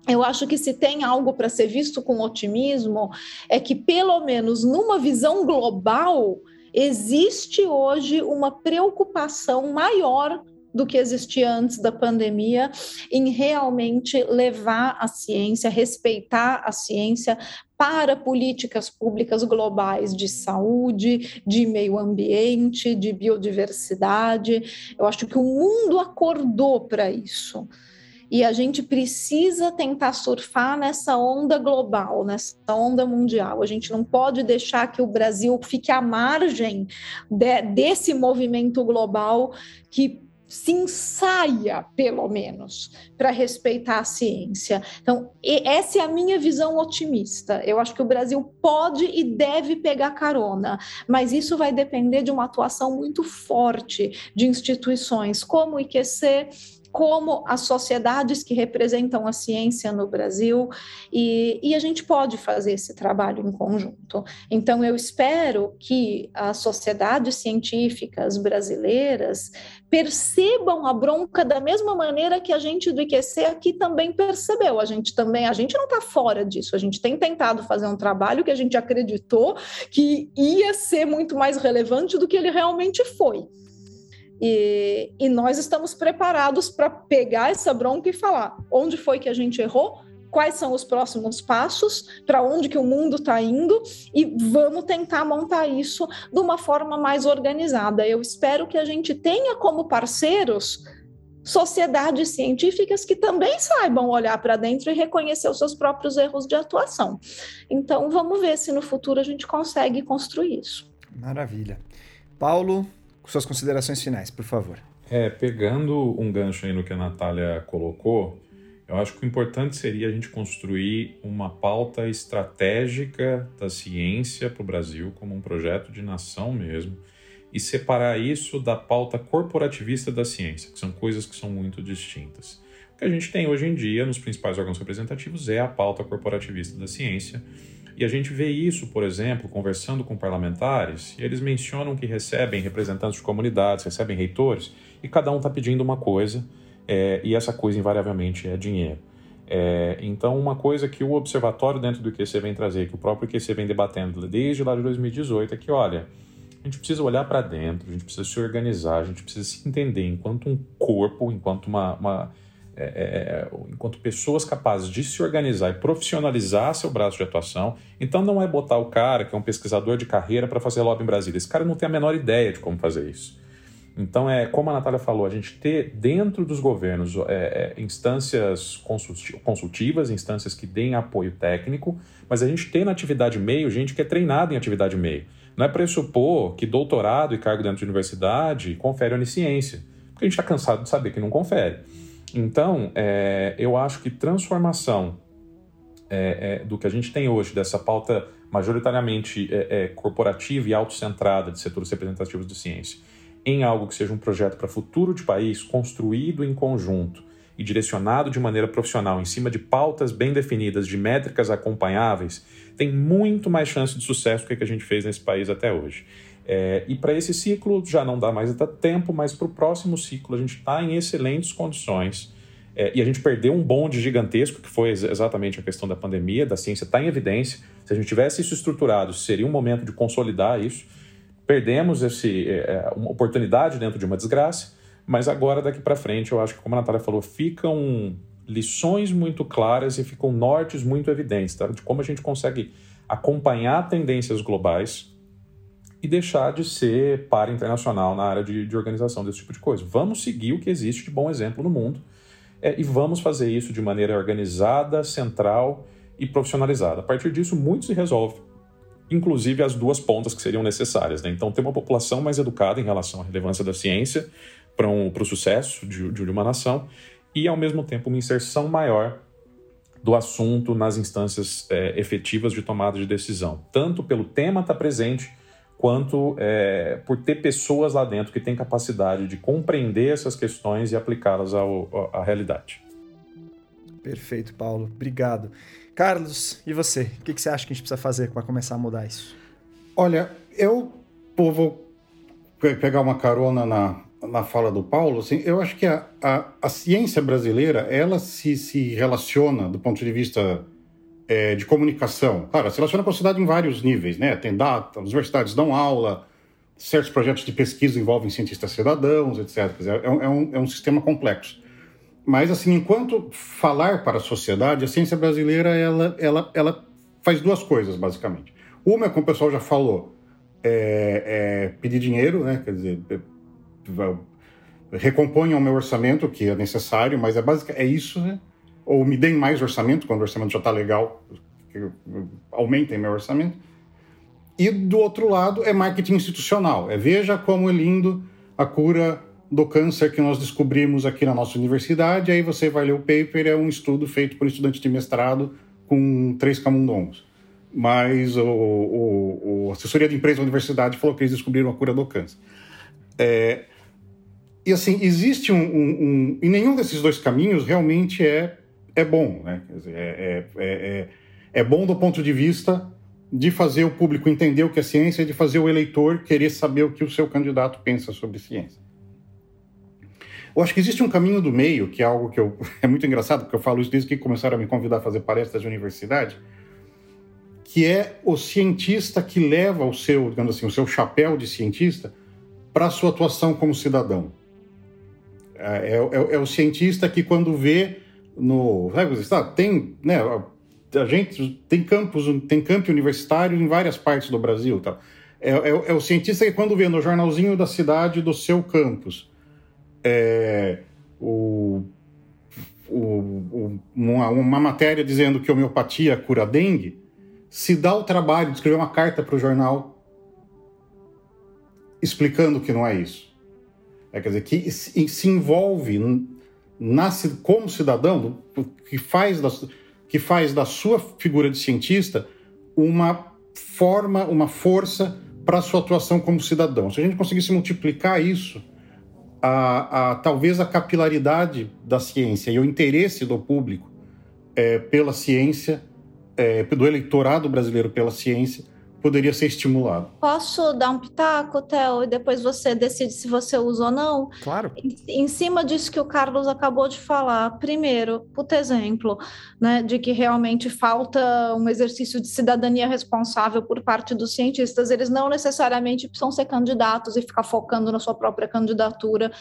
eu acho que se tem algo para ser visto com otimismo, é que, pelo menos numa visão global, existe hoje uma preocupação maior do que existia antes da pandemia, em realmente levar a ciência, respeitar a ciência para políticas públicas globais de saúde, de meio ambiente, de biodiversidade. Eu acho que o mundo acordou para isso. E a gente precisa tentar surfar nessa onda global, nessa onda mundial. A gente não pode deixar que o Brasil fique à margem de, desse movimento global que se ensaia, pelo menos, para respeitar a ciência. Então, essa é a minha visão otimista. Eu acho que o Brasil pode e deve pegar carona, mas isso vai depender de uma atuação muito forte de instituições como o IQC como as sociedades que representam a ciência no Brasil, e, e, a gente pode fazer esse trabalho em conjunto. Então, eu espero que as sociedades científicas brasileiras percebam a bronca da mesma maneira que a gente do IQC aqui também percebeu. A gente também, a gente não está fora disso, a gente tem tentado fazer um trabalho que a gente acreditou que ia ser muito mais relevante do que ele realmente foi. E, e nós estamos preparados para pegar essa bronca e falar onde foi que a gente errou, quais são os próximos passos, para onde que o mundo está indo e vamos tentar montar isso de uma forma mais organizada. Eu espero que a gente tenha como parceiros sociedades científicas que também saibam olhar para dentro e reconhecer os seus próprios erros de atuação. Então, vamos ver se no futuro a gente consegue construir isso. Maravilha. Paulo, suas considerações finais, por favor. É, pegando um gancho aí no que a Natália colocou, eu acho que o importante seria a gente construir uma pauta estratégica da ciência para o Brasil, como um projeto de nação mesmo, e separar isso da pauta corporativista da ciência, que são coisas que são muito distintas. O que a gente tem hoje em dia nos principais órgãos representativos é a pauta corporativista da ciência, e a gente vê isso, por exemplo, conversando com parlamentares, e eles mencionam que recebem representantes de comunidades, recebem reitores, e cada um está pedindo uma coisa, é, e essa coisa invariavelmente é dinheiro. É, então, uma coisa que o observatório dentro do IQC vem trazer, que o próprio IQC vem debatendo desde lá de 2018, é que, olha, a gente precisa olhar para dentro, a gente precisa se organizar, a gente precisa se entender enquanto um corpo, enquanto uma, uma é, é, é, enquanto pessoas capazes de se organizar e profissionalizar seu braço de atuação. Então não é botar o cara que é um pesquisador de carreira para fazer lobby em Brasília. Esse cara não tem a menor ideia de como fazer isso. Então é como a Natália falou, a gente ter dentro dos governos é, é instâncias consultivas, instâncias que deem apoio técnico, mas a gente ter na atividade meio gente que é treinada em atividade meio. Não é pressupor que doutorado e cargo dentro de universidade confere onisciência, porque a gente está cansado de saber que não confere. Então, é, eu acho que transformação é, é, do que a gente tem hoje, dessa pauta majoritariamente é, é, corporativa e autocentrada de setores representativos de ciência, em algo que seja um projeto para futuro de país, construído em conjunto e direcionado de maneira profissional, em cima de pautas bem definidas, de métricas acompanháveis, tem muito mais chance de sucesso do que a gente fez nesse país até hoje. É, e para esse ciclo já não dá mais tempo, mas para o próximo ciclo a gente está em excelentes condições. É, e a gente perdeu um bonde gigantesco, que foi exatamente a questão da pandemia, da ciência está em evidência. Se a gente tivesse isso estruturado, seria um momento de consolidar isso. Perdemos esse, é, é uma oportunidade dentro de uma desgraça, mas agora, daqui para frente, eu acho que, como a Natália falou, ficam lições muito claras e ficam nortes muito evidentes tá? de como a gente consegue acompanhar tendências globais e deixar de ser para internacional na área de, de, organização desse tipo de coisa. Vamos seguir o que existe de bom exemplo no mundo é, e vamos fazer isso de maneira organizada, central e profissionalizada. A partir disso, muito se resolve, inclusive as duas pontas que seriam necessárias. Né? Então, ter uma população mais educada em relação à relevância da ciência para um, o sucesso de, de uma nação e, ao mesmo tempo, uma inserção maior do assunto nas instâncias é, efetivas de tomada de decisão, tanto pelo tema estar tá presente quanto é, por ter pessoas lá dentro que têm capacidade de compreender essas questões e aplicá-las à realidade. Perfeito, Paulo. Obrigado. Carlos, e você? O que, que você acha que a gente precisa fazer para começar a mudar isso? Olha, eu vou pegar uma carona na, na fala do Paulo. Assim, eu acho que a, a, a ciência brasileira ela se, se relaciona do ponto de vista é, de comunicação. Claro, se relaciona com a sociedade em vários níveis, né? Tem data, as universidades dão aula, certos projetos de pesquisa envolvem cientistas cidadãos, etc. É, é, um, é um sistema complexo. Mas, assim, enquanto falar para a sociedade, a ciência brasileira, ela, ela, ela faz duas coisas, basicamente. Uma é, como o pessoal já falou, é, é pedir dinheiro, né? Quer dizer, é, recomponham o meu orçamento, que é necessário, mas é basicamente é isso, né? Ou me deem mais orçamento, quando o orçamento já está legal, aumentem meu orçamento. E do outro lado é marketing institucional. É veja como é lindo a cura do câncer que nós descobrimos aqui na nossa universidade. Aí você vai ler o paper, é um estudo feito por estudante de mestrado com três camundongos. Mas o, o, o assessoria de empresa da universidade falou que eles descobriram a cura do câncer. É, e assim, existe um, um, um, E nenhum desses dois caminhos realmente é, é bom. Né? Dizer, é, é, é, é bom do ponto de vista de fazer o público entender o que é ciência e de fazer o eleitor querer saber o que o seu candidato pensa sobre ciência. Eu acho que existe um caminho do meio, que é algo que eu, é muito engraçado, porque eu falo isso desde que começaram a me convidar a fazer palestras de universidade, que é o cientista que leva o seu, digamos assim, o seu chapéu de cientista para a sua atuação como cidadão. É, é, é, é, o cientista que quando vê no, sabe, tem, né, a gente tem campus, tem campo universitário em várias partes do Brasil. Tá? É, é, é, o cientista que, quando vê no jornalzinho da cidade do seu campus é, o, o, uma, uma, matéria dizendo que homeopatia cura dengue, se dá o trabalho de escrever uma carta para o jornal explicando que não é isso. É, quer dizer, que se envolve na, como cidadão, que faz das que faz da sua figura de cientista uma forma, uma força para a sua atuação como cidadão. Se a gente conseguisse multiplicar isso, a, a, talvez a capilaridade da ciência e o interesse do público é, pela ciência, é, do eleitorado brasileiro pela ciência, poderia ser estimulado. Posso dar um pitaco, Theo, e depois você decide se você usa ou não? Claro. Em, em cima disso que o Carlos acabou de falar, primeiro, puta exemplo, né, de que realmente falta um exercício de cidadania responsável por parte dos cientistas. Eles não necessariamente precisam ser candidatos e ficar focando na sua própria candidatura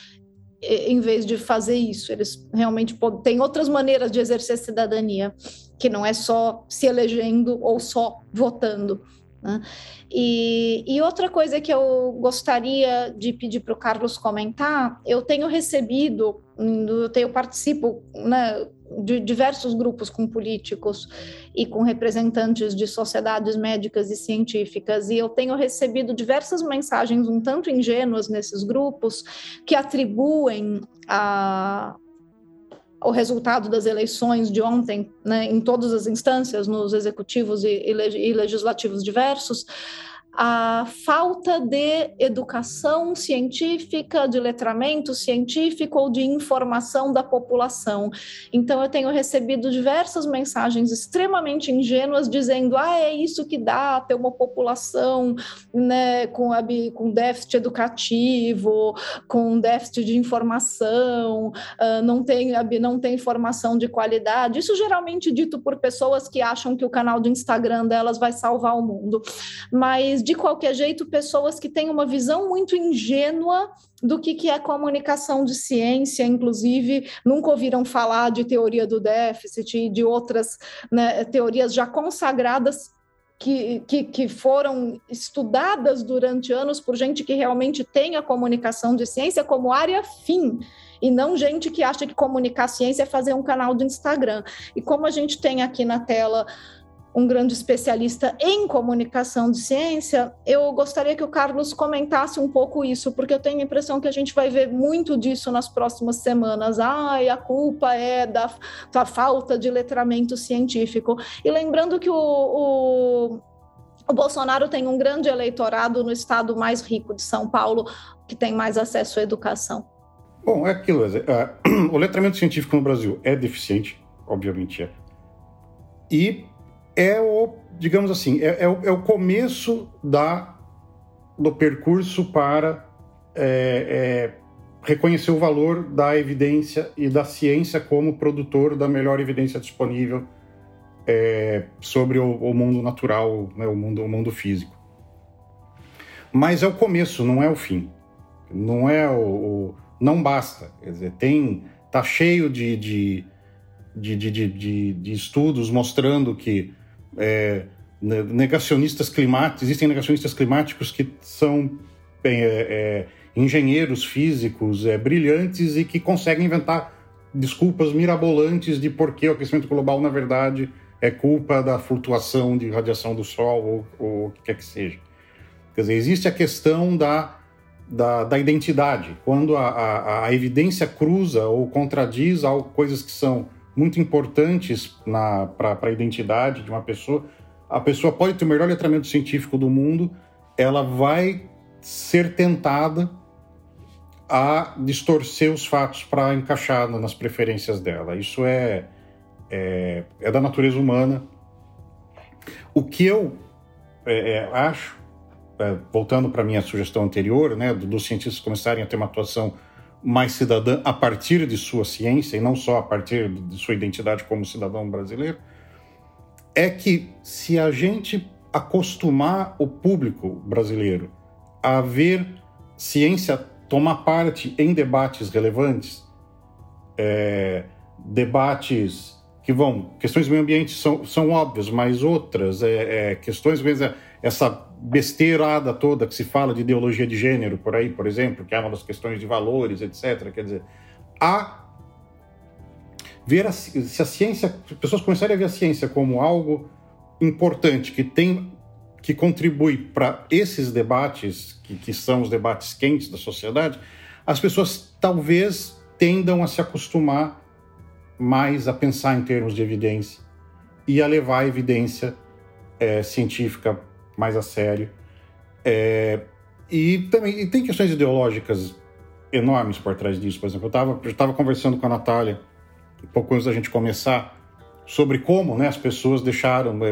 em vez de fazer isso. Eles realmente têm outras maneiras de exercer cidadania, que não é só se elegendo ou só votando. Né? E, e, outra coisa que eu gostaria de pedir para o Carlos comentar, eu tenho recebido, eu tenho participo né, de diversos grupos com políticos e com representantes de sociedades médicas e científicas, e eu tenho recebido diversas mensagens um tanto ingênuas nesses grupos que atribuem a, o resultado das eleições de ontem, né, em todas as instâncias, nos executivos e, e legislativos diversos, a falta de educação científica, de letramento científico ou de informação da população. Então, eu tenho recebido diversas mensagens extremamente ingênuas dizendo: ah, é isso que dá ter uma população né, com, com déficit educativo, com déficit de informação, uh, não, tem, não tem informação de qualidade. Isso geralmente dito por pessoas que acham que o canal do Instagram delas vai salvar o mundo. Mas de qualquer jeito, pessoas que têm uma visão muito ingênua do que, que é comunicação de ciência, inclusive nunca ouviram falar de teoria do déficit e de outras né, teorias já consagradas que, que, que, foram estudadas durante anos por gente que realmente tem a comunicação de ciência como área fim, e não gente que acha que comunicar ciência é fazer um canal do Instagram. E como a gente tem aqui na tela um grande especialista em comunicação de ciência, eu gostaria que o Carlos comentasse um pouco isso, porque eu tenho a impressão que a gente vai ver muito disso nas próximas semanas. Ai, a culpa é da, da falta de letramento científico. E lembrando que o, o o Bolsonaro tem um grande eleitorado no estado mais rico de São Paulo, que tem mais acesso à educação. Bom, é aquilo. É, o letramento científico no Brasil é deficiente. obviamente é. E é o, digamos assim, é, é, o, é o começo da, do percurso para é, é, reconhecer o valor da evidência e da ciência como produtor da melhor evidência disponível é, sobre o, o, mundo natural, né, o, mundo, o mundo físico. Mas é o começo, não é o fim. Não é o, não basta. Quer dizer, tem tá cheio de, de, de, de, de, de estudos mostrando que é, negacionistas climáticos existem negacionistas climáticos que são é, é, engenheiros físicos é, brilhantes e que conseguem inventar desculpas mirabolantes de por que o aquecimento global, na verdade, é culpa da flutuação de radiação do Sol ou, ou o que quer que seja. Quer dizer, existe a questão da, da, da identidade. Quando a, a, a, evidência cruza ou contradiz algo, coisas que são muito importantes para a identidade de uma pessoa, a pessoa pode ter o melhor letramento científico do mundo, ela vai ser tentada a distorcer os fatos para encaixar nas preferências dela. Isso é, é, é da natureza humana. O que eu é, é acho, é, voltando para minha sugestão anterior, né, dos cientistas começarem a ter uma atuação mais cidadã a partir de sua ciência e não só a partir de sua identidade como cidadão brasileiro, é que se a gente acostumar o público brasileiro a ver ciência tomar parte em debates relevantes, é, debates que vão. Questões do meio ambiente são, são óbvias, mas outras, é, é, questões, mesmo, essa besteirada toda que se fala de ideologia de gênero por aí, por exemplo, que é uma das questões de valores, etc. Quer dizer, a ver a, se a ciência, as pessoas começarem a ver a ciência como algo importante que tem que contribui para esses debates que, que são os debates quentes da sociedade, as pessoas talvez tendam a se acostumar mais a pensar em termos de evidência e a levar a evidência é, científica mais a sério. É, e também e tem questões ideológicas enormes por trás disso. Por exemplo, eu estava conversando com a Natália, um pouco antes da gente começar, sobre como né, as pessoas deixaram. É,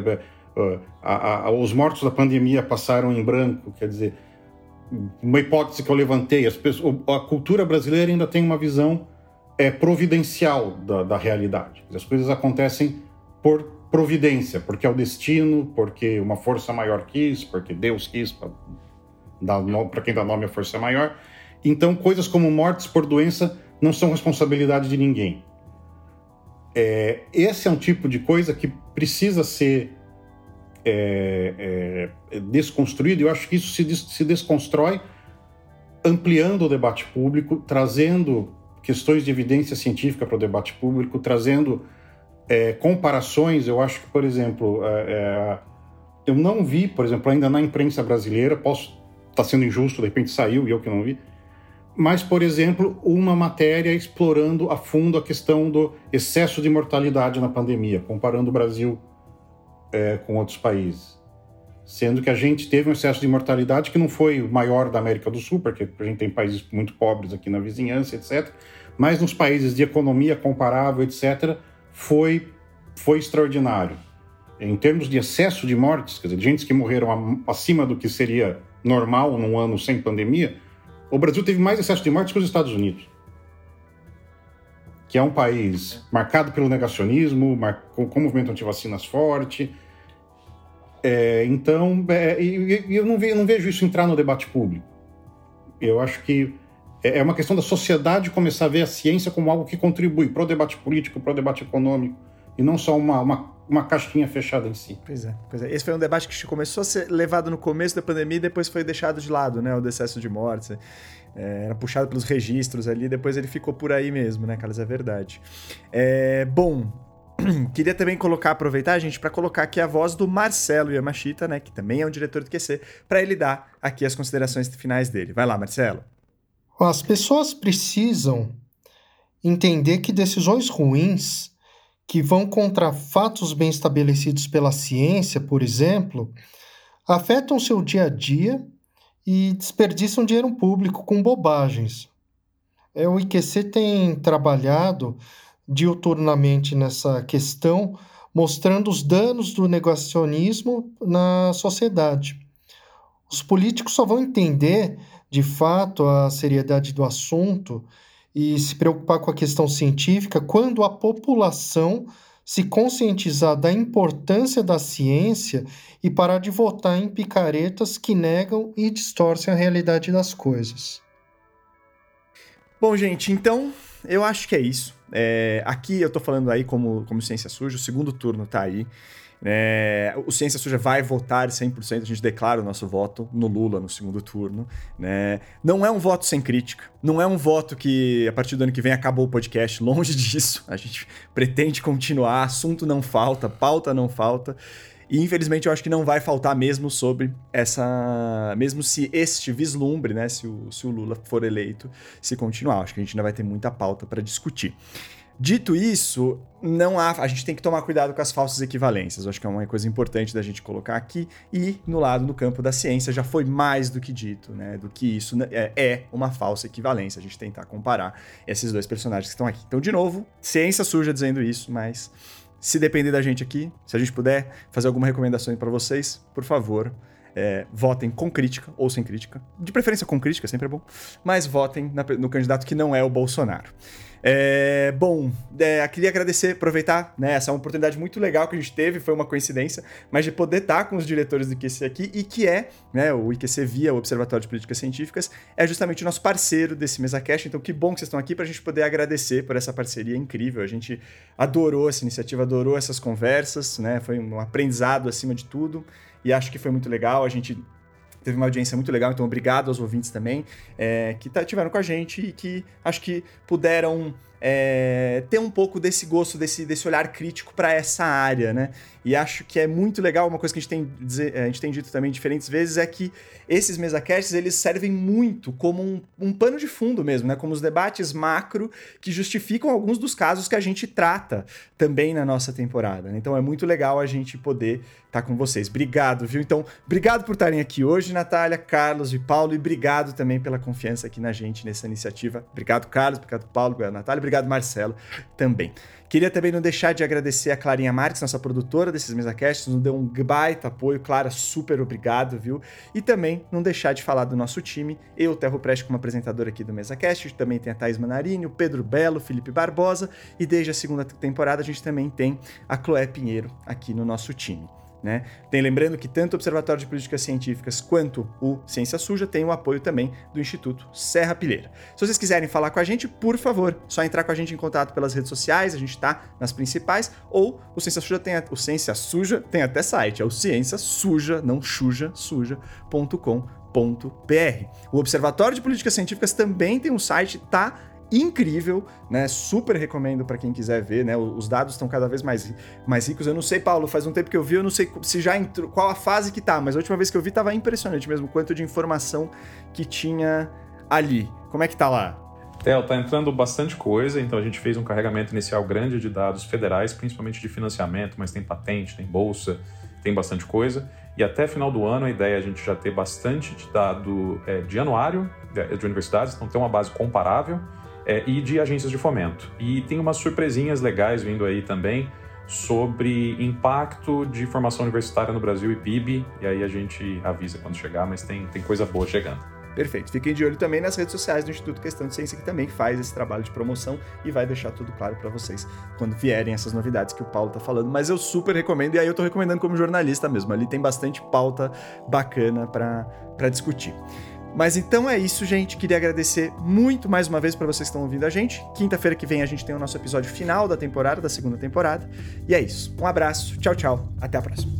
é, a, a, os mortos da pandemia passaram em branco, quer dizer, uma hipótese que eu levantei, pessoas, a cultura brasileira ainda tem uma visão é providencial da, da realidade. As coisas acontecem por providência, porque é o destino, porque uma força maior quis, porque Deus quis, para quem dá nome à força maior. Então, coisas como mortes por doença não são responsabilidade de ninguém. É, esse é um tipo de coisa que precisa ser é, é, desconstruído. Eu acho que isso se, se desconstrói ampliando o debate público, trazendo questões de evidência científica para o debate público, trazendo é, comparações. Eu acho que, por exemplo, é, é, eu não vi, por exemplo, ainda na imprensa brasileira, posso estar tá sendo injusto, de repente saiu e eu que não vi, mas, por exemplo, uma matéria explorando a fundo a questão do excesso de mortalidade na pandemia, comparando o Brasil é, com outros países. Sendo que a gente teve um excesso de mortalidade que não foi o maior da América do Sul, porque a gente tem países muito pobres aqui na vizinhança, etc mas nos países de economia comparável, etc., foi, foi extraordinário. Em termos de excesso de mortes, quer dizer, gente que morreram acima do que seria normal num ano sem pandemia, o Brasil teve mais excesso de mortes que os Estados Unidos, que é um país marcado pelo negacionismo, com, com movimento anti-vacinas forte. É, então, é, eu não, ve, não vejo isso entrar no debate público. Eu acho que é, é uma questão da sociedade começar a ver a ciência como algo que contribui para o debate político, para o debate econômico, e não só uma, uma, uma caixinha fechada em si. Pois é, pois é. Esse foi um debate que começou a ser levado no começo da pandemia e depois foi deixado de lado, né? O decesso de mortes. É, era puxado pelos registros ali, depois ele ficou por aí mesmo, né, Carlos? É verdade. É, bom, queria também colocar, aproveitar, gente, para colocar aqui a voz do Marcelo Yamashita, né, que também é um diretor do QC, para ele dar aqui as considerações finais dele. Vai lá, Marcelo. As pessoas precisam entender que decisões ruins que vão contra fatos bem estabelecidos pela ciência, por exemplo, afetam seu dia a dia e desperdiçam dinheiro público com bobagens. É, o IQC tem trabalhado diuturnamente nessa questão, mostrando os danos do negacionismo na sociedade. Os políticos só vão entender, de fato, a seriedade do assunto e se preocupar com a questão científica quando a população se conscientizar da importância da ciência e parar de votar em picaretas que negam e distorcem a realidade das coisas. Bom, gente, então eu acho que é isso. É, aqui eu tô falando aí como, como Ciência Suja, o segundo turno tá aí. É, o Ciência Suja vai votar 100%, a gente declara o nosso voto no Lula no segundo turno. Né? Não é um voto sem crítica, não é um voto que a partir do ano que vem acabou o podcast, longe disso. A gente pretende continuar, assunto não falta, pauta não falta. E infelizmente eu acho que não vai faltar mesmo sobre essa. Mesmo se este vislumbre, né? Se o, se o Lula for eleito, se continuar. Acho que a gente ainda vai ter muita pauta para discutir. Dito isso, não há, a gente tem que tomar cuidado com as falsas equivalências. Eu acho que é uma coisa importante da gente colocar aqui. E no lado, no campo da ciência, já foi mais do que dito, né? Do que isso é, é uma falsa equivalência. A gente tentar comparar esses dois personagens que estão aqui. Então, de novo, ciência suja dizendo isso, mas se depender da gente aqui, se a gente puder fazer alguma recomendação para vocês, por favor, é, votem com crítica ou sem crítica. De preferência com crítica, sempre é bom. Mas votem na, no candidato que não é o Bolsonaro. É, bom, é, queria agradecer, aproveitar, né? Essa é uma oportunidade muito legal que a gente teve, foi uma coincidência, mas de poder estar com os diretores do IQC aqui, e que é, né, o IQC via o Observatório de Políticas Científicas, é justamente o nosso parceiro desse MesaCast, então que bom que vocês estão aqui para a gente poder agradecer por essa parceria incrível, a gente adorou essa iniciativa, adorou essas conversas, né? Foi um aprendizado acima de tudo, e acho que foi muito legal, a gente teve uma audiência muito legal, então obrigado aos ouvintes também é, que tá, tiveram com a gente e que acho que puderam é, ter um pouco desse gosto, desse, desse olhar crítico para essa área, né? E acho que é muito legal, uma coisa que a gente tem, dizer, a gente tem dito também diferentes vezes, é que esses mesacasts, eles servem muito como um, um pano de fundo mesmo, né? Como os debates macro que justificam alguns dos casos que a gente trata também na nossa temporada. Né? Então é muito legal a gente poder estar tá com vocês. Obrigado, viu? Então, obrigado por estarem aqui hoje, Natália, Carlos e Paulo, e obrigado também pela confiança aqui na gente nessa iniciativa. Obrigado, Carlos, obrigado, Paulo, obrigado, Natália, obrigado Obrigado, Marcelo, também. Queria também não deixar de agradecer a Clarinha Marques, nossa produtora desses mesacasts, nos deu um baita apoio. Clara, super obrigado, viu? E também não deixar de falar do nosso time. Eu, Terro Preste, como apresentador aqui do MesaCast, também tem a Thais Manarini, o Pedro Belo, Felipe Barbosa, e desde a segunda temporada a gente também tem a Chloé Pinheiro aqui no nosso time. Né? Tem lembrando que tanto o Observatório de Políticas Científicas quanto o Ciência Suja tem o apoio também do Instituto Serra Pilheira. Se vocês quiserem falar com a gente, por favor, só entrar com a gente em contato pelas redes sociais, a gente está nas principais, ou o Ciência Suja tem a, o Ciência Suja tem até site, é o ciência suja, não suja, suja.com.br. O Observatório de Políticas Científicas também tem um site, tá incrível, né? Super recomendo para quem quiser ver, né? Os dados estão cada vez mais, mais ricos. Eu não sei, Paulo, faz um tempo que eu vi, eu não sei se já entrou, qual a fase que tá, mas a última vez que eu vi tava impressionante mesmo, quanto de informação que tinha ali. Como é que tá lá? Theo, tá entrando bastante coisa, então a gente fez um carregamento inicial grande de dados federais, principalmente de financiamento, mas tem patente, tem bolsa, tem bastante coisa. E até final do ano a ideia é a gente já ter bastante de dado é, de anuário de, de universidades, então ter uma base comparável é, e de agências de fomento. E tem umas surpresinhas legais vindo aí também sobre impacto de formação universitária no Brasil e PIB, e aí a gente avisa quando chegar, mas tem, tem coisa boa chegando. Perfeito. Fiquem de olho também nas redes sociais do Instituto Questão de Ciência, que também faz esse trabalho de promoção e vai deixar tudo claro para vocês quando vierem essas novidades que o Paulo tá falando. Mas eu super recomendo, e aí eu tô recomendando como jornalista mesmo. Ali tem bastante pauta bacana para discutir. Mas então é isso, gente. Queria agradecer muito mais uma vez para vocês que estão ouvindo a gente. Quinta-feira que vem a gente tem o nosso episódio final da temporada, da segunda temporada. E é isso. Um abraço, tchau, tchau. Até a próxima.